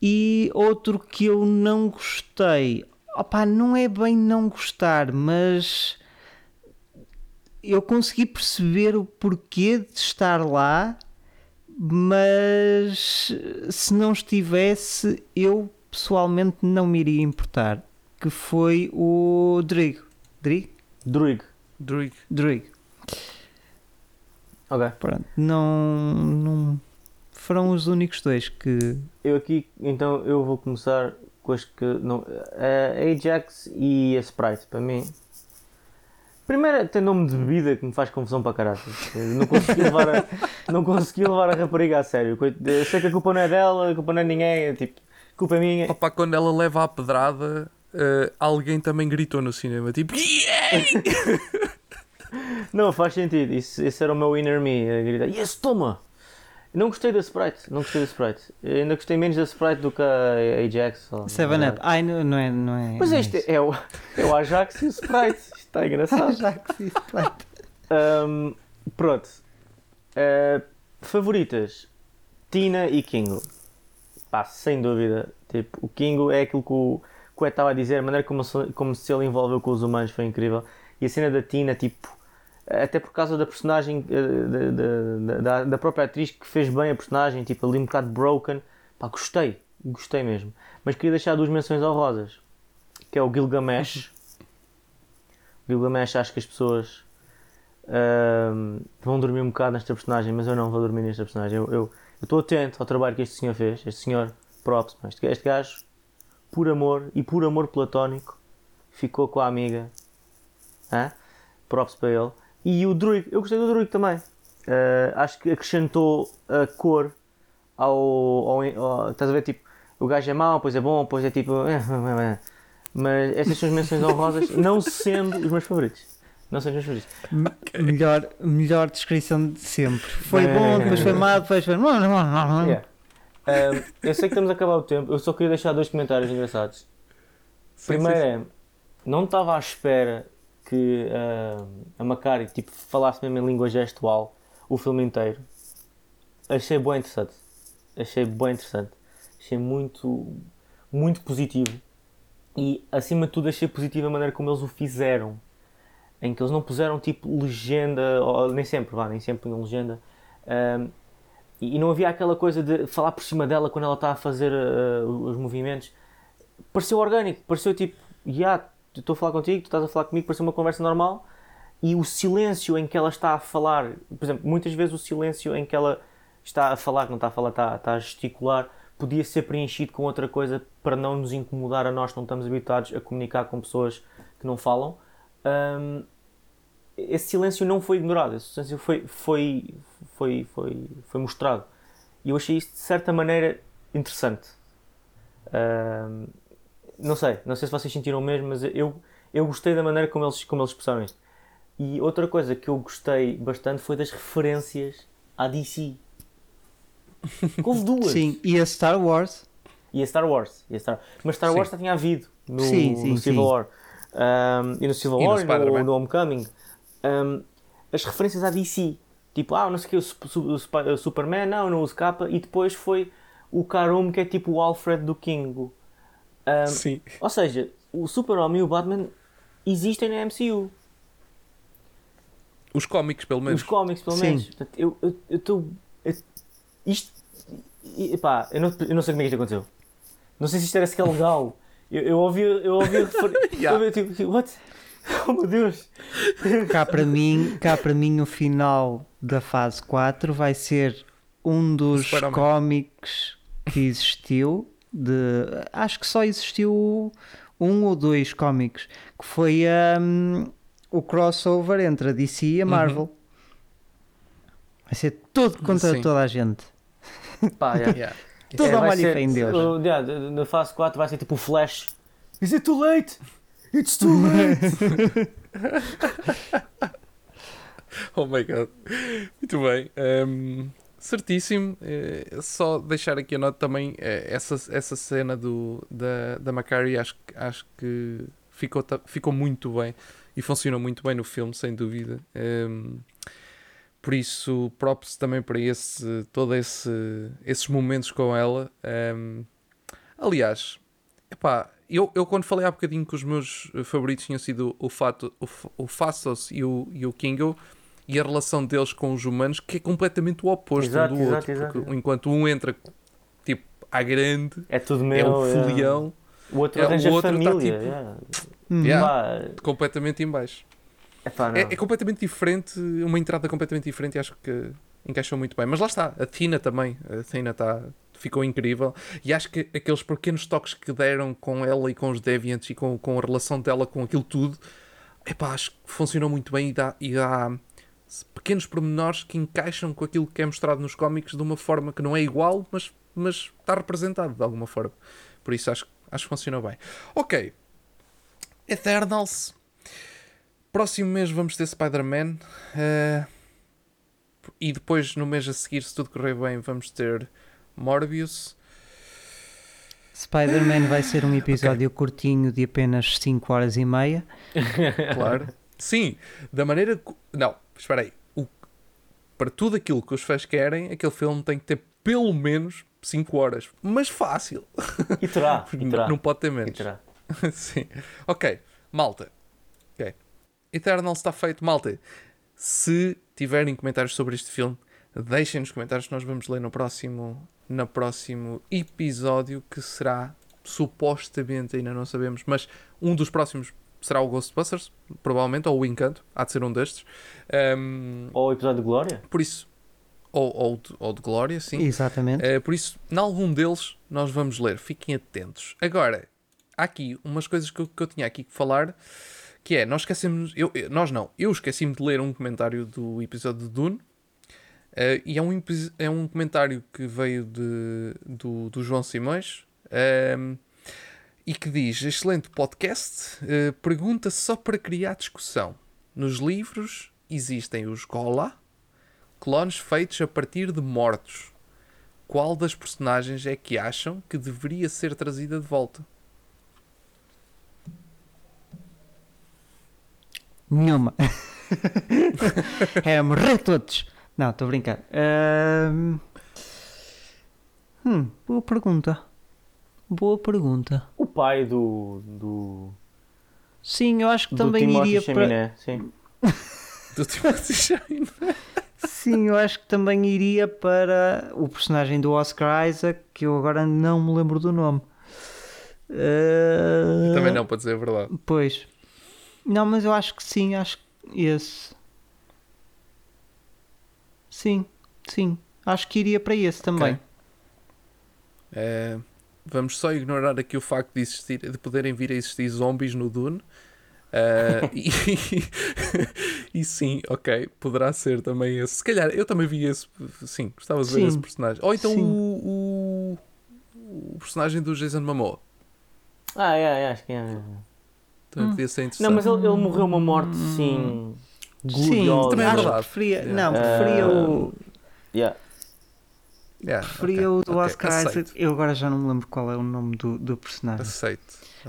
E outro que eu não gostei. Opá, não é bem não gostar, mas eu consegui perceber o porquê de estar lá, mas se não estivesse, eu pessoalmente não me iria importar. que foi o Drig. Drig? Druig. Druig. Drig. Ok. Pronto, não, não. Foram os únicos dois que. Eu aqui, então, eu vou começar com as que. Não, a Ajax e a Sprite, para mim. Primeiro tem nome de bebida que me faz confusão para caralho. Não consegui levar a, não consegui levar a rapariga a sério. Eu sei que a culpa não é dela, a culpa não é de ninguém, é tipo, a culpa é minha. Opa, quando ela leva a pedrada, eh, alguém também gritou no cinema. Tipo, "Yeah!" Não, faz sentido. Isso, esse era o meu inner me a gritar: Yes, toma! Não gostei da Sprite, não gostei da Sprite. Eu ainda gostei menos da Sprite do que a Ajax. ou- Seven Up. Ai, não, não é. Não é Mas não este é o, é o Ajax e o Sprite. Isto está engraçado. Ajax e Sprite. Ahm, pronto. Ah, favoritas: Tina e Kingo. Pá, sem dúvida. Tipo, o Kingo é aquilo que o, Ed estava a dizer, a maneira como como se ele envolveu com os humanos foi incrível. E a cena da Tina, tipo, até por causa da personagem, eh, da, da, da, própria atriz que fez bem a personagem, tipo, ali um bocado broken. Pá, gostei, gostei mesmo. Mas queria deixar duas menções honrosas, que é o Gilgamesh. O Gilgamesh, acho que as pessoas ahm, vão dormir um bocado nesta personagem, mas eu não vou dormir nesta personagem. Eu estou atento ao trabalho que este senhor fez, este senhor, props, mas este, este gajo, por amor e por amor platónico, ficou com a amiga. Hã? Props para ele. E o Druid, eu gostei do Druid também. Ah, acho que acrescentou a cor ao, ao, ao- Estás a ver? Tipo, o gajo é mau, depois é bom, depois é tipo. Mas essas são as menções honrosas, não sendo os meus favoritos. Não sendo os meus favoritos. melhor, melhor descrição de sempre. Foi É. bom, depois foi mal, depois foi. Yeah. Um, eu sei que estamos a acabar o tempo, eu só queria deixar dois comentários engraçados. Sim, Primeiro sim, é, não estava à espera que ah, a Macari tipo, falasse mesmo em língua gestual o filme inteiro. Achei bem interessante. Achei bem interessante. Achei muito, muito positivo. E acima de tudo achei positivo a maneira como eles o fizeram. Em que eles não puseram tipo legenda, ou, nem sempre, vá, nem sempre punham legenda. Um, e, e não havia aquela coisa de falar por cima dela quando ela está a fazer uh, os movimentos. Pareceu orgânico, pareceu tipo, já, estou a falar contigo, tu estás a falar comigo, pareceu uma conversa normal. E o silêncio em que ela está a falar, por exemplo, muitas vezes o silêncio em que ela está a falar, não está a falar, está, está a gesticular, podia ser preenchido com outra coisa para não nos incomodar a nós que não estamos habituados a comunicar com pessoas que não falam. Um, esse silêncio não foi ignorado, esse silêncio foi, foi, foi, foi, foi mostrado. E eu achei isso de certa maneira interessante. Um, não sei, não sei se vocês sentiram o mesmo, mas eu, eu gostei da maneira como eles, como eles expressaram isto. E outra coisa que eu gostei bastante foi das referências à DC. Houve duas. Sim, e a Star Wars. E a Star Wars. E a Star... Mas Star Sim. Wars já tinha havido no, Sim, sim, no Civil sim. War. Um, e no Civil E no War e no, Spider-Man. no Homecoming. Um, as referências à DC. Tipo, ah, não sei o que, o, o Superman, não, não uso capa. E depois foi o Karum, que é tipo o Alfred do Kingo. Um, Sim. ou seja, o Super-Homem e o Batman existem na MCU. Os cómics, pelo menos. Os cómics, pelo Sim. menos. Portanto, eu estou. Isto. Epá, eu não, eu não sei como é que isto aconteceu. Não sei se isto era sequer legal. Eu, eu ouvi. Eu ouvi. refer- Yeah. eu ouvi tipo, what? Oh meu Deus! Cá para mim, cá para mim o final da fase 4 vai ser um dos cómics que existiu de acho que só existiu um ou dois cómics que foi hum, o crossover entre a DC e a Marvel. Vai ser todo contra Sim. toda a gente. Pá, yeah. Yeah. Tudo É, vai e ser- em Deus. uh, yeah, na fase 4 vai ser tipo o Flash. Is it too late? It's too late! Oh my god. Muito bem. Ehm, certíssimo. Eh, só deixar aqui a nota também. eh, essa, essa cena do, da, da Macari acho, acho que ficou, ficou muito bem e funcionou muito bem no filme, sem dúvida. Ehm, por isso, props também para esse, todo esse, esses momentos com ela. Ehm, aliás, epá, eu, eu quando falei há bocadinho que os meus favoritos tinham sido o, Fato, o, o Fastos e o, e o Kingo e a relação deles com os humanos que é completamente o oposto Exato, um do exato, outro. exato. Porque enquanto um entra tipo à grande, É tudo é meu. o folião, O outro É, o outro tá família. tipo- yeah. Hum. Yeah. Pá, completamente em baixo. epá. É, é completamente diferente, uma entrada completamente diferente e acho que encaixou muito bem. Mas lá está, a Tina também. A Tina tá, ficou incrível. E acho que aqueles pequenos toques que deram com ela e com os Deviants e com, com a relação dela com aquilo tudo, epá, acho que funcionou muito bem e dá, e dá pequenos pormenores que encaixam com aquilo que é mostrado nos cómics de uma forma que não é igual, mas, mas está representado de alguma forma. Por isso acho, acho que funcionou bem. Ok. Eternals. Próximo mês vamos ter Spider-Man. eh, e depois, no mês a seguir, se tudo correr bem, vamos ter Morbius. Spider-Man vai ser um episódio curtinho de apenas 5 horas e meia. Claro. Sim, da maneira. Não, espera aí. O... Para tudo aquilo que os fãs querem, aquele filme tem que ter pelo menos 5 horas. Mas fácil. E terá, e terá. Não pode ter E menos. terá. Sim. Ok, malta. Ok. Eternal está feito, malta. Se tiverem comentários sobre este filme, deixem nos comentários que nós vamos ler no próximo, no próximo episódio, que será supostamente, ainda não sabemos, mas um dos próximos será o Ghostbusters, provavelmente, ou o Encanto, há de ser um destes. Ahm, Ou o episódio de Glória? por isso, ou, ou, de, ou de Glória, sim. Exatamente. Uh, por isso, em algum deles, nós vamos ler. Fiquem atentos. Agora, há aqui umas coisas que eu, que eu tinha aqui que falar, que é, nós esquecemos, eu, eu- nós não, eu esqueci-me de ler um comentário do episódio de Dune, uh, e é um, é um comentário que veio de, do, do João Simões, um, e que diz, excelente podcast, uh, pergunta só para criar discussão. Nos livros existem os Gola, clones feitos a partir de mortos qual das personagens é que acham que deveria ser trazida de volta? Nenhuma. Era morrer todos. Não, estou a brincar. Ahm, Hum, boa pergunta. Boa pergunta. O pai do. do. Sim, eu acho que do também Timóteo iria para. Chaminé, sim. Do Timothy Chalamet. Sim, eu acho que também iria para o personagem do Oscar Isaac, que eu agora não me lembro do nome. Ah, Também não, para dizer a verdade. Pois. Não, mas eu acho que sim, acho que esse. Sim, sim. Acho que iria para esse também. Ok. Eh, vamos só ignorar aqui o facto de, existir, de poderem vir a existir zombies no Dune. Eh, e, e sim, ok, poderá ser também esse. Se calhar, eu também vi esse. Sim, gostava de ver Sim. esse personagem. Ou então Sim. o, o, o personagem do Jason Momoa. Ah, é, é, acho que é. Também Hum. podia ser interessante. Não, mas ele, ele morreu uma morte, sim. Sim, gloriosa. também é verdade. preferia, Yeah. não, preferia o, Yeah. Yeah, preferia ok, o do ok, Oscar aceito. Isaac. Eu agora já não me lembro qual é o nome do, do personagem. Aceito.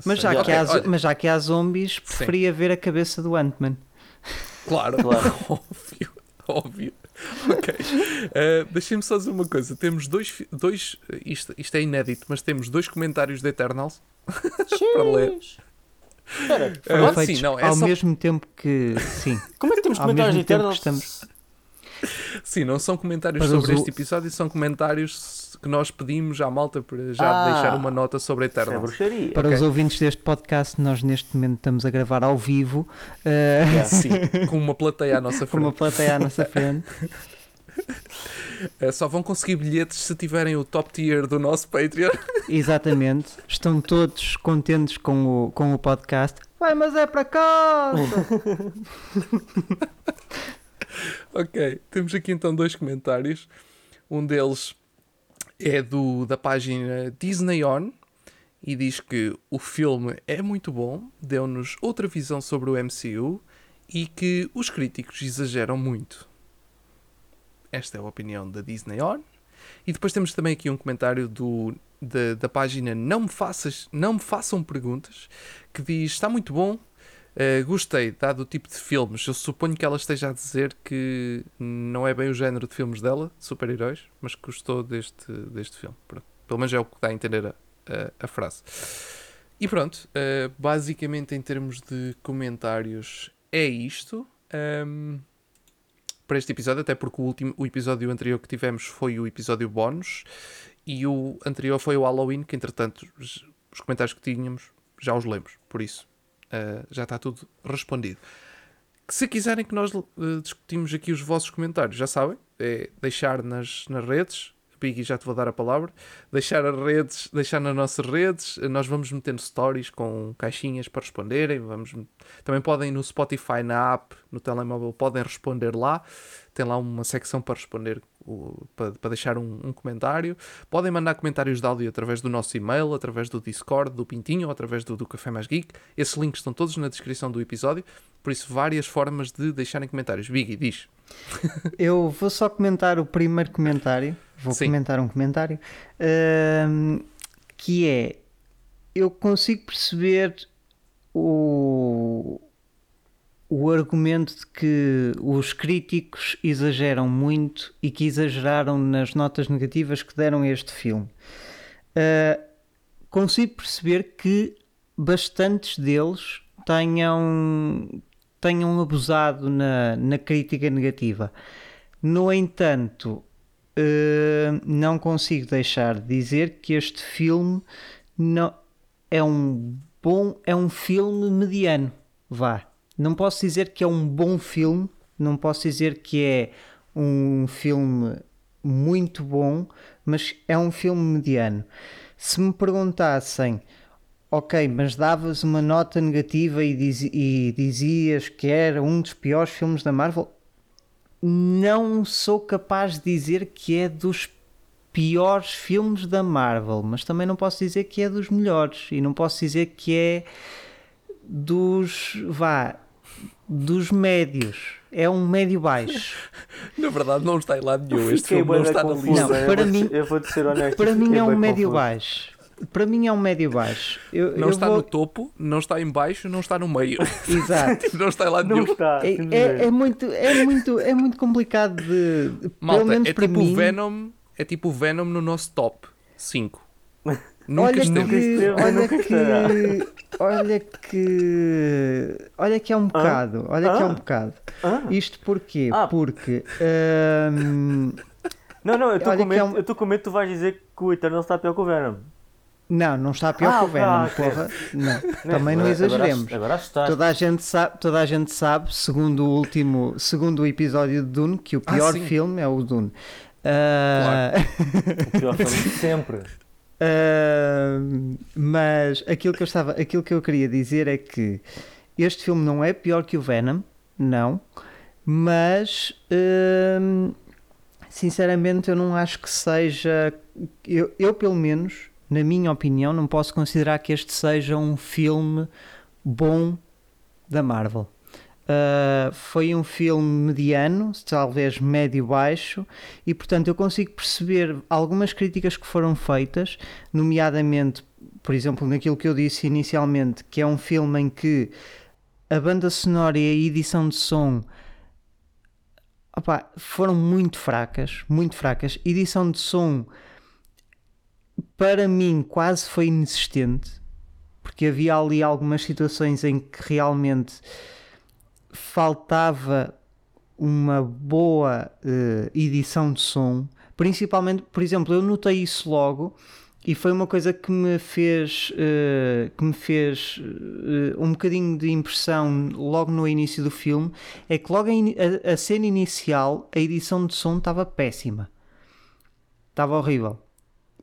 Mas já, aceito. que há, olha, mas já que há zombies, preferia ver a cabeça do Ant-Man. Claro, Claro. óbvio, óbvio. Ok. Uh, Deixem-me só dizer uma coisa. Temos dois, dois isto, isto é inédito, mas temos dois comentários de Eternals. Para ler. Espera, Eh, Foram sim, não, é ao só- mesmo tempo que. Sim. como é que temos Ao comentários de Eternals? estamos- Sim, não são comentários Para sobre os este episódio, são comentários que nós pedimos à malta para já Ah. deixar uma nota sobre Isso é Eternals. bruxaria. Para Ok. os ouvintes deste podcast, nós neste momento estamos a gravar ao vivo, eh, Yeah. Sim, com uma plateia à nossa com uma frente. plateia à nossa frente. Uh, só vão conseguir bilhetes se tiverem o top tier do nosso Patreon. Exatamente. Estão todos contentes com o, com o podcast. Vai, mas é para cá! Ok, temos aqui então dois comentários. Um deles é do, da página Disney On e diz que o filme é muito bom, deu-nos outra visão sobre o MCU e que os críticos exageram muito. Esta é a opinião da Disney On. E depois temos também aqui um comentário do, da, da página Não me, faças, Não me Façam Perguntas que diz: Está muito bom, Uh, gostei, dado o tipo de filmes. Eu suponho que ela esteja a dizer que não é bem o género de filmes dela, de super-heróis, mas gostou deste, deste filme. Pronto. Pelo menos é o que dá a entender a, a, a frase. E pronto, uh, basicamente em termos de comentários é isto. Um, para este episódio, até porque o, último, o episódio anterior que tivemos foi o episódio bónus e o anterior foi o Halloween, que entretanto os comentários que tínhamos já os lemos, por isso uh, já está tudo respondido. Se quiserem que nós uh, discutimos aqui os vossos comentários, já sabem, é deixar nas, nas redes, Biggie, já te vou dar a palavra. Deixar as redes, deixar nas nossas redes. Nós vamos metendo stories com caixinhas para responderem. Vamos... Também podem no Spotify, na app, no telemóvel, podem responder lá. Tem lá uma secção para responder, para deixar um, um, comentário. Podem mandar comentários de áudio através do nosso e-mail, através do Discord, do Pintinho, ou através do, do Café Mais Geek. Esses links estão todos na descrição do episódio. Por isso, várias formas de deixarem comentários. Biggie, diz. Eu vou só comentar o primeiro comentário. Vou Sim. comentar um comentário. Uh, que é: eu consigo perceber o, o argumento de que os críticos exageram muito e que exageraram nas notas negativas que deram a este filme. Uh, consigo perceber que bastantes deles tenham, tenham abusado na, na crítica negativa. No entanto, uh, não consigo deixar de dizer que este filme não, é um bom, é um filme mediano. Vá. Não posso dizer que é um bom filme, não posso dizer que é um filme muito bom, mas é um filme mediano. Se me perguntassem ok, mas davas uma nota negativa e, diz, e, dizias que era um dos piores filmes da Marvel, não sou capaz de dizer que é dos piores filmes da Marvel, mas também não posso dizer que é dos melhores e não posso dizer que é dos vá dos médios. É um médio baixo. Na verdade, não está em lado nenhum. Este filme não está na lista. Não, para mim, eu vou ser honesto. Para mim é um médio baixo para mim é um médio baixo. Eu, não eu está vou... no topo, não está em baixo, não está no meio. Exato. não está lá nenhum. Está, é, é, é, muito, é, muito, é muito complicado de. Malta, pelo menos é para tipo mim... Venom, é tipo Venom no nosso top 5. Nunca olha esteve. Que, olha que, olha que, olha que é um bocado, olha ah? que é um bocado. Ah? Isto porquê? Ah. Porque hum, não, não, eu estou com, medo, é um... eu com medo que tu vais dizer que o Eternal está pior que o Venom. Não, não está pior ah, que o Venom, ah, porra. Não, também não exageremos. Agora, agora toda, a gente sabe, toda a gente sabe, segundo o último, segundo o episódio de Dune, que o ah, pior ah, filme é o Dune. Uh... Claro. o pior filme sempre. Uh, mas aquilo que eu estava, aquilo que eu queria dizer é que este filme não é pior que o Venom, não, mas uh, sinceramente eu não acho que seja, eu, eu pelo menos na minha opinião, não posso considerar que este seja um filme bom da Marvel. Uh, foi um filme mediano, talvez médio-baixo, e portanto eu consigo perceber algumas críticas que foram feitas, nomeadamente, por exemplo, naquilo que eu disse inicialmente, que é um filme em que a banda sonora e a edição de som opa, foram muito fracas, muito fracas. Edição de som para mim quase foi inexistente, porque havia ali algumas situações em que realmente faltava uma boa uh, edição de som, principalmente, por exemplo, eu notei isso logo e foi uma coisa que me fez uh, que me fez uh, um bocadinho de impressão logo no início do filme é que logo a, a cena inicial a edição de som estava péssima. Estava horrível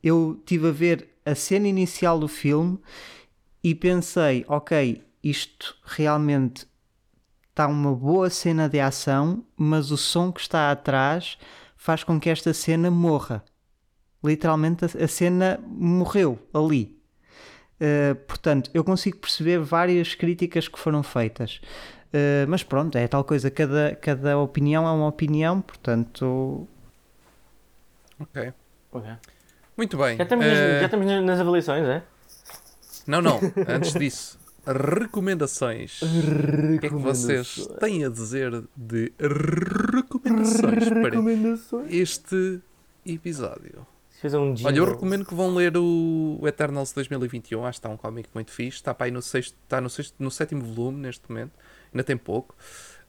eu tive a ver a cena inicial do filme e pensei, ok, isto realmente está uma boa cena de ação, mas o som que está atrás faz com que esta cena morra. Literalmente a, cena morreu ali. Uh, portanto, eu consigo perceber várias críticas que foram feitas. Uh, mas pronto, é tal coisa, cada, cada opinião é uma opinião, portanto. Ok. Ok. Muito bem. Já estamos, uh... nas, já eh, estamos nas avaliações, é? Não, não. Antes disso, recomendações. recomendações. O que é que vocês têm a dizer de recomendações, recomendações. para este episódio? Um Olha, eu recomendo que vão ler o Eternals 2021. Acho que está um cómic muito fixe. Está para aí no, sexto, está no, sexto, no sétimo volume neste momento. Ainda tem pouco.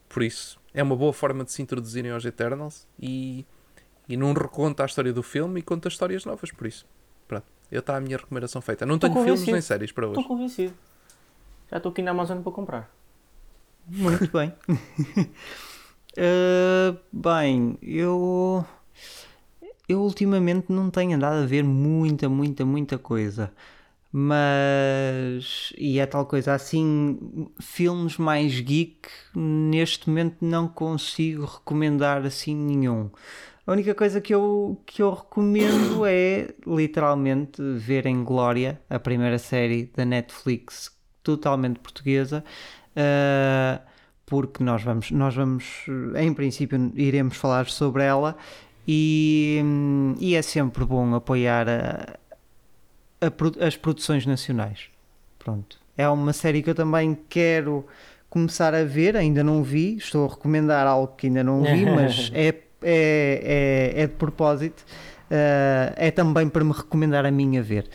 Por isso, é uma boa forma de se introduzirem aos Eternals. E e não reconta a história do filme e conta histórias novas, por isso. Pronto. Eu está a minha recomendação feita. Não tenho Estou filmes convencido. nem séries para Estou hoje. convencido. Já estou aqui na Amazon para comprar. Muito bem. Uh, bem, eu. Eu ultimamente não tenho andado a ver muita, muita, muita coisa. Mas. E é tal coisa assim. Filmes mais geek, neste momento não consigo recomendar assim nenhum. A única coisa que eu, que eu recomendo é literalmente ver em Glória, a primeira série da Netflix, totalmente portuguesa. Uh, porque nós vamos, nós vamos, em princípio, iremos falar sobre ela e, e é sempre bom apoiar a- a as produções nacionais. Pronto. É uma série que eu também quero começar a ver, ainda não vi, estou a recomendar algo que ainda não vi, mas é, é, é, é de propósito. Uh, é também para me recomendar a mim a ver.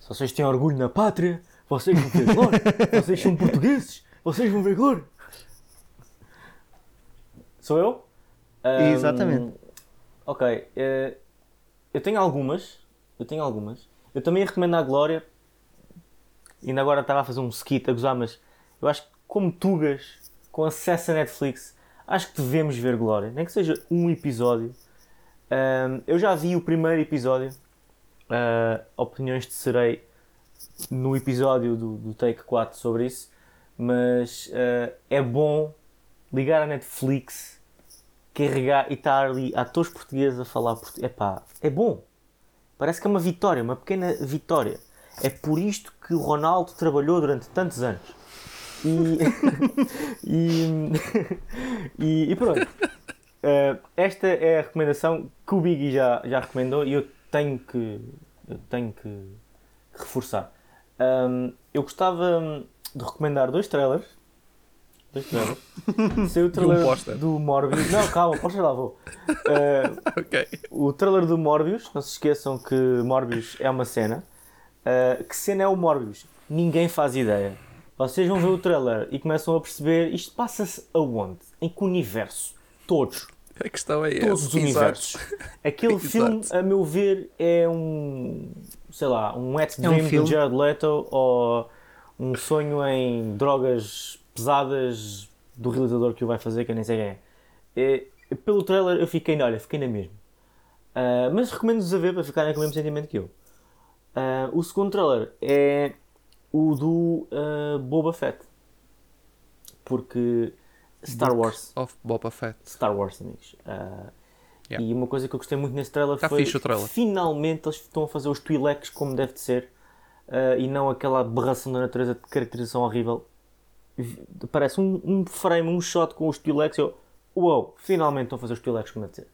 Se vocês têm orgulho na pátria, vocês vão ver glória. vocês são portugueses, vocês vão ver glória. Sou eu? Ahm, Exatamente. Ok. eh, eu tenho algumas. Eu tenho algumas. Eu também recomendo a Glória. Ainda agora estava a fazer um skit a gozar, mas eu acho que como Tugas, com acesso a Netflix, acho que devemos ver Glória. Nem que seja um episódio. Ahm, eu já vi o primeiro episódio. ah, opiniões de Serei no episódio do, do Take 4 sobre isso, mas eh, é bom ligar a Netflix, carregar e estar ali atores portugueses a falar português. Epá, é bom. Parece que é uma vitória, uma pequena vitória. É por isto que o Ronaldo trabalhou durante tantos anos. E, e, e, e pronto. Eh, esta é a recomendação que o Biggie já, já recomendou e eu tenho que, eu tenho que reforçar. Ahm, eu gostava de recomendar dois trailers. Dois trailers. Saiu o trailer póster. do Morbius. Não, calma, já lá vou. Ah, Ok. o trailer do Morbius, não se esqueçam que Morbius é uma cena. Ah, que cena é o Morbius? Ninguém faz ideia. Vocês vão ver o trailer e começam a perceber isto passa-se aonde? Em que universo? Todos. A questão é Todos essa. os universos. Aquele Exato. filme, a meu ver, é um. sei lá, um wet É um dream do filme. Jared Leto ou um sonho em drogas pesadas do realizador que o vai fazer, que eu nem sei quem é. É, pelo trailer eu fiquei, olha, fiquei na mesma. Ah, mas recomendo-vos a ver para ficarem com o mesmo sentimento que eu. Ah, o segundo trailer é o do ah, Boba Fett. Porque Star Book Wars. Of Boba Fett. Star Wars, amigos. Ah, Yeah. E uma coisa que eu gostei muito nesse trailer Tá foi trailer. finalmente eles estão a fazer os Twi'leks como deve de ser ah, e não aquela aberração da natureza de caracterização horrível. Parece um, um frame, um shot com os Twi'leks eu, uau, finalmente estão a fazer os Twi'leks como deve de ser.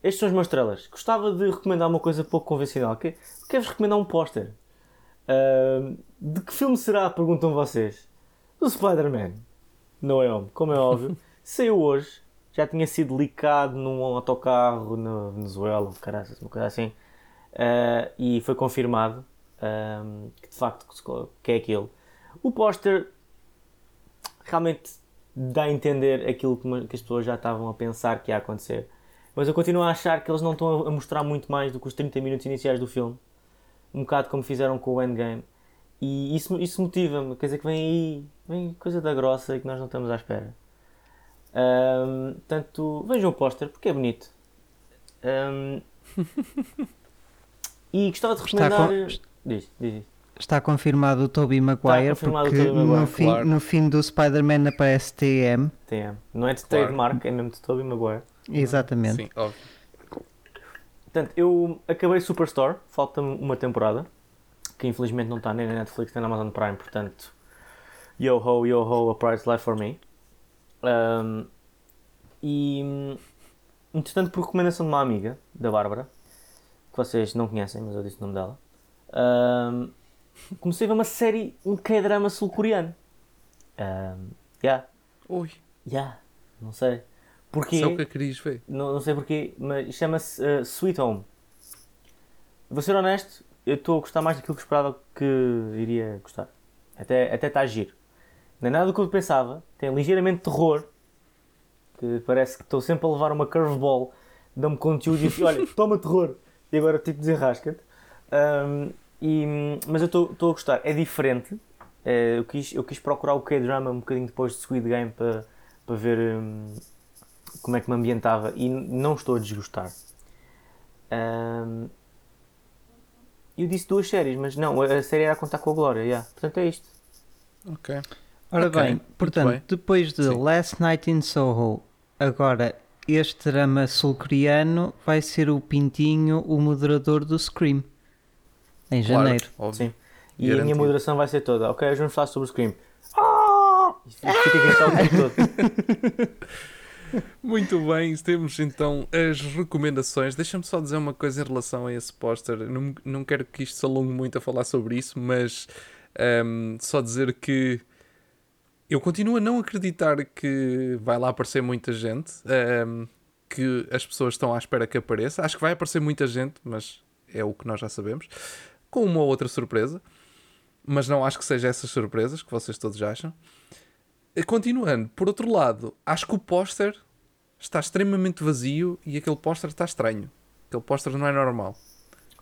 Estes são os meus trailers. Gostava de recomendar uma coisa pouco convencional. Que Quero-vos recomendar um póster. Ah, de que filme será? Perguntam vocês. Do Spider-Man. Não é como é óbvio. Saiu hoje. Já tinha sido licado num autocarro na Venezuela, caraças, uma coisa assim. Ah, e foi confirmado ah, que de facto que é aquilo. O póster realmente dá a entender aquilo que as pessoas já estavam a pensar que ia acontecer. Mas eu continuo a achar que eles não estão a mostrar muito mais do que os 30 minutos iniciais do filme. Um bocado como fizeram com o Endgame. E isso, isso motiva-me. Quer dizer que vem aí vem coisa da grossa que nós não estamos à espera. Ahm, portanto, vejam o póster porque é bonito. Ahm, e gostava de Está recomendar. com- Diz, diz, diz. Está confirmado o Tobey Maguire confirmado o porque Tobey Maguire, no, fim, claro. no fim do Spider-Man aparece TM. TM. Não é de Claro. trademark, é mesmo de Tobey Maguire. Exatamente. Sim, óbvio. Portanto, eu acabei Superstore, falta-me uma temporada, que infelizmente não está nem na Netflix nem na Amazon Prime, portanto, yo ho, yo ho, a price life for me. Um, e, entretanto, por recomendação de uma amiga, da Bárbara, que vocês não conhecem, mas eu disse o nome dela, um, comecei a ver uma série, um K-drama sul-coreano. Um, yeah, Ui, yeah, não sei. Porquê? isso é o que eu querias ver. não, não sei porquê, mas chama-se uh, Sweet Home. Vou ser honesto, eu estou a gostar mais daquilo que esperava que iria gostar. Até, até está a giro. Não é nada do que eu pensava, tem ligeiramente terror, que parece que estou sempre a levar uma curveball, dá-me conteúdo e olha, toma terror, e agora tipo desenrasca-te. Um, e, mas eu estou a gostar. É diferente. Eh, eu, quis, eu quis procurar o K-drama um bocadinho depois de Squid Game para para ver hum, como é que me ambientava e não estou a desgostar. Um, eu disse duas séries, mas não, a série era a contar com a Glória. yeah. Portanto, é isto. Ok. Ora Ok, bem, portanto, bem. depois de Sim. Last Night in Soho, agora este drama sul-coreano vai ser o Pintinho, o moderador do Scream. Em Claro, janeiro. óbvio. Sim. E a minha Garantido. moderação vai ser toda. Ok, hoje vamos falar sobre o Scream. Ah! E Fica a gritar o tempo todo. Muito bem, temos então as recomendações. Deixa-me só dizer uma coisa em relação a esse póster. Não, não quero que isto se alongue muito a falar sobre isso, mas ahm, só dizer que eu continuo a não acreditar que vai lá aparecer muita gente, ahm, que as pessoas estão à espera que apareça. Acho que vai aparecer muita gente, mas é o que nós já sabemos, com uma ou outra surpresa. Mas não acho que seja essas surpresas que vocês todos acham. Eh, Continuando, por outro lado, acho que o póster está extremamente vazio e aquele póster está estranho. Aquele póster não é normal.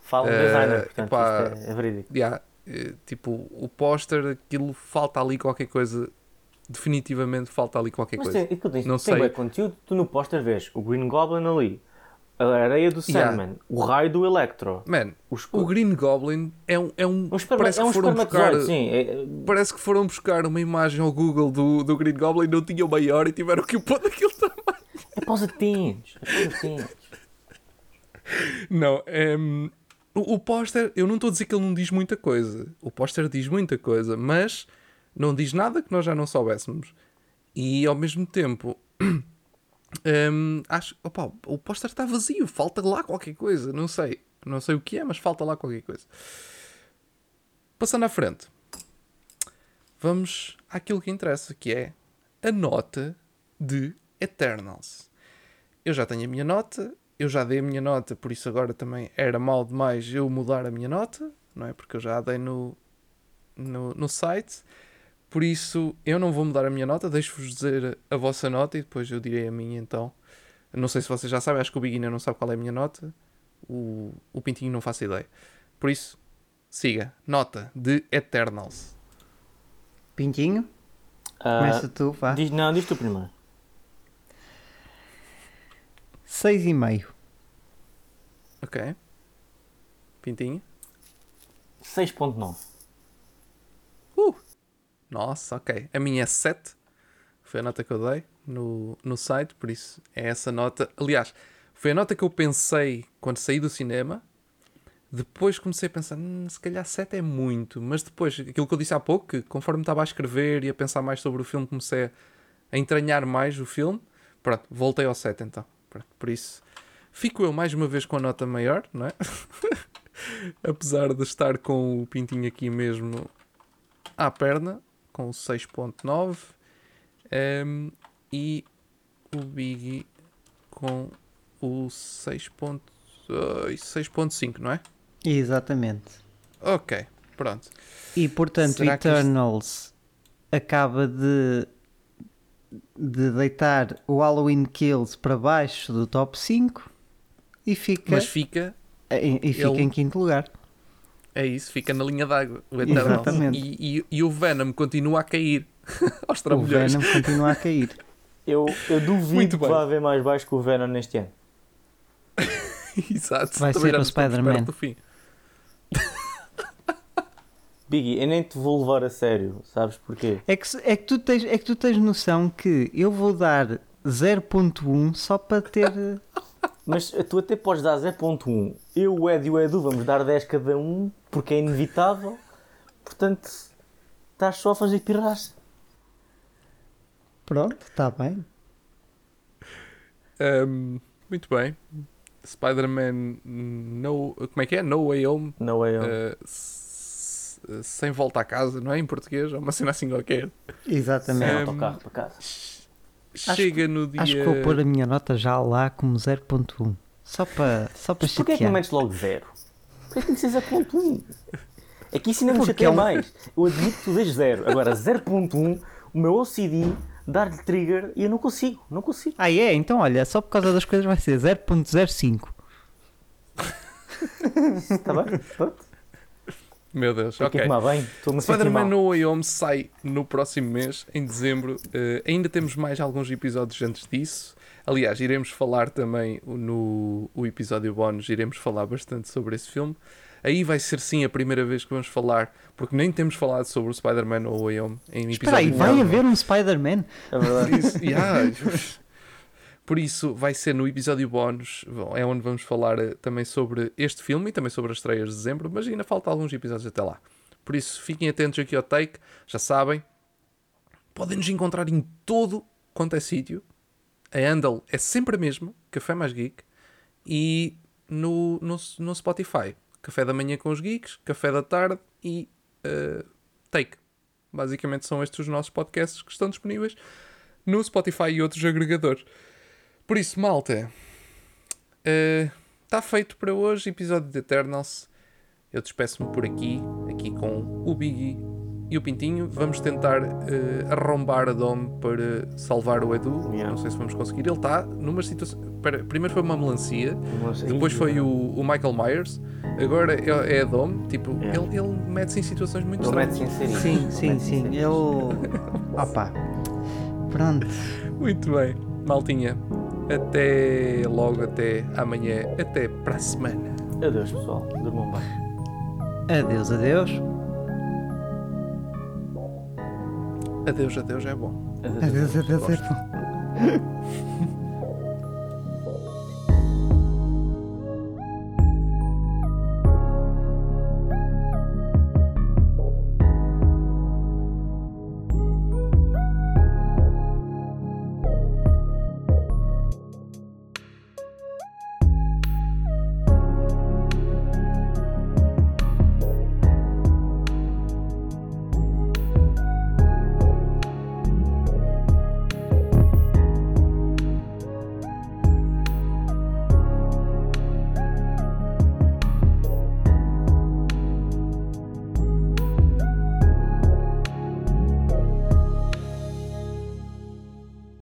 Fala o Eh, designer, portanto, epá, é, é verídico. Yeah, eh, tipo, o póster, aquilo falta ali qualquer coisa. Definitivamente falta ali qualquer Mas coisa. tem, e tu tens, Não tem sei. bué conteúdo, tu no póster vês o Green Goblin ali, a areia do Yeah. Sandman, o raio do Electro, Man, os, o Green Goblin é um. É um um parece é um que foram buscar. sim. É, Parece que foram buscar uma imagem ao Google do, do Green Goblin, não tinham maior e tiveram que o pôr daquele tamanho. é para os. É atinhos. Não, ehm, o, o póster, eu não estou a dizer que ele não diz muita coisa. O póster diz muita coisa, mas não diz nada que nós já não soubéssemos. E ao mesmo tempo, ehm, acho, opa, o póster está vazio, falta lá qualquer coisa, não sei. Não sei o que é, mas falta lá qualquer coisa. Passando à frente, vamos àquilo que interessa, que é a nota de Eternals. Eu já tenho a minha nota, eu já dei a minha nota, por isso agora também era mal demais eu mudar a minha nota, não é? Porque eu já a dei no, no, no site. Por isso eu não vou mudar a minha nota, deixo-vos dizer a vossa nota e depois eu direi a minha então. Não sei se vocês já sabem, acho que o Beginner não sabe qual é a minha nota, o, o Pintinho não faço ideia. Por isso, siga. Nota de Eternals. Pintinho, Ah, começa tu, vá. diz, não, diz tu primeiro. 6,5. Ok? Pintinho? 6.9. Uh! Nossa, ok. A minha é 7. Foi a nota que eu dei no, no site, por isso é essa nota. Aliás, foi a nota que eu pensei quando saí do cinema. Depois comecei a pensar, "Hum, se calhar 7 é muito. Mas depois, aquilo que eu disse há pouco, que conforme estava a escrever e a pensar mais sobre o filme, comecei a entranhar mais o filme. Pronto, voltei ao 7 então. Pronto, por isso, fico eu mais uma vez com a nota maior, não é? Apesar de estar com o pintinho aqui mesmo à perna, com o 6.9 ehm, e o Biggie com o 6.5, 6.5, não é? Exatamente. Ok, pronto. E portanto, Será que isto- Eternals acaba de, de deitar o Halloween Kills para baixo do top 5 e fica, Mas fica, e, e fica ele- em quinto lugar. É isso, fica na linha d'água, o Eternals. Exatamente. E, e, e o Venom continua a cair aos O. Venom continua a cair. Eu, eu duvido Muito que bem. vá haver mais baixo que o Venom neste ano. Exato. Vai ser o Spider-Man. do fim. Biggie, eu nem te vou levar a sério, sabes porquê? É que, é, que tu tens, é que tu tens noção que eu vou dar 0.1 só para ter. Mas tu até podes dar 0.1. Eu, o Ed e o Edu vamos dar 10 cada um, porque é inevitável. Portanto, estás só a fazer pirraça. Pronto, está bem. Ahm, muito bem. Spider-Man no, como é que é? No Way Home Não é eu. Uh, sem volta a casa, não é? Em português, é uma cena assim qualquer. Sem Exatamente. Ehm, autocarro para casa. Chega no dia. Acho que vou pôr a minha nota já lá como 0.1. Só para só para Mas porquê é que não metes logo 0? Porquê é que tem que ser 0.1? É que isso ainda me chateia é um- mais. Eu admito que tu dês 0. Agora 0.1, o meu OCD dar-lhe trigger e eu não consigo. Não consigo. Ah, é? Então olha, só por causa das coisas vai ser 0.05. Está bem? Pronto. Meu Deus, Tem que ok. tomar bem. Spider-Man. No Way Home sai no próximo mês, em dezembro. Eh, ainda temos mais alguns episódios antes disso. Aliás, iremos falar também no o episódio bónus, iremos falar bastante sobre esse filme. Aí vai ser sim a primeira vez que vamos falar, porque nem temos falado sobre o Spider-Man No Way Home em Espera aí, episódio vai haver um Spider-Man? É verdade. Isso, yeah. Por isso, vai ser no episódio bónus, é onde vamos falar eh, também sobre este filme e também sobre as estreias de dezembro, mas ainda falta alguns episódios até lá. Por isso, fiquem atentos aqui ao take, já sabem. Podem nos encontrar em todo quanto é sítio. A handle é sempre a mesma, Café Mais Geek, e no, no, no Spotify. Café da manhã com os geeks, café da tarde e eh, take. Basicamente são estes os nossos podcasts que estão disponíveis no Spotify e outros agregadores. Por isso, malta, está feito para hoje, episódio de Eternals. Eu despeço-me por aqui, aqui com o Biggie e o Pintinho. Vamos tentar eh, arrombar a Dom para salvar o Edu. Yeah. Não sei se vamos conseguir. Ele está numa situação. Espera, primeiro foi uma melancia, depois foi o, o Michael Myers, agora é, é a Dom. Tipo, Yeah. ele, ele mete-se em situações muito Ele estranhas. mete-se em série. Sim, sim, Mete-se em sim. Eu. Opa. Pronto. Muito bem, maltinha. Até logo, até amanhã, até para a semana. Adeus, pessoal. Durmam bem. Adeus, adeus. Adeus, adeus, é bom. Adeus. Adeus, adeus, adeus.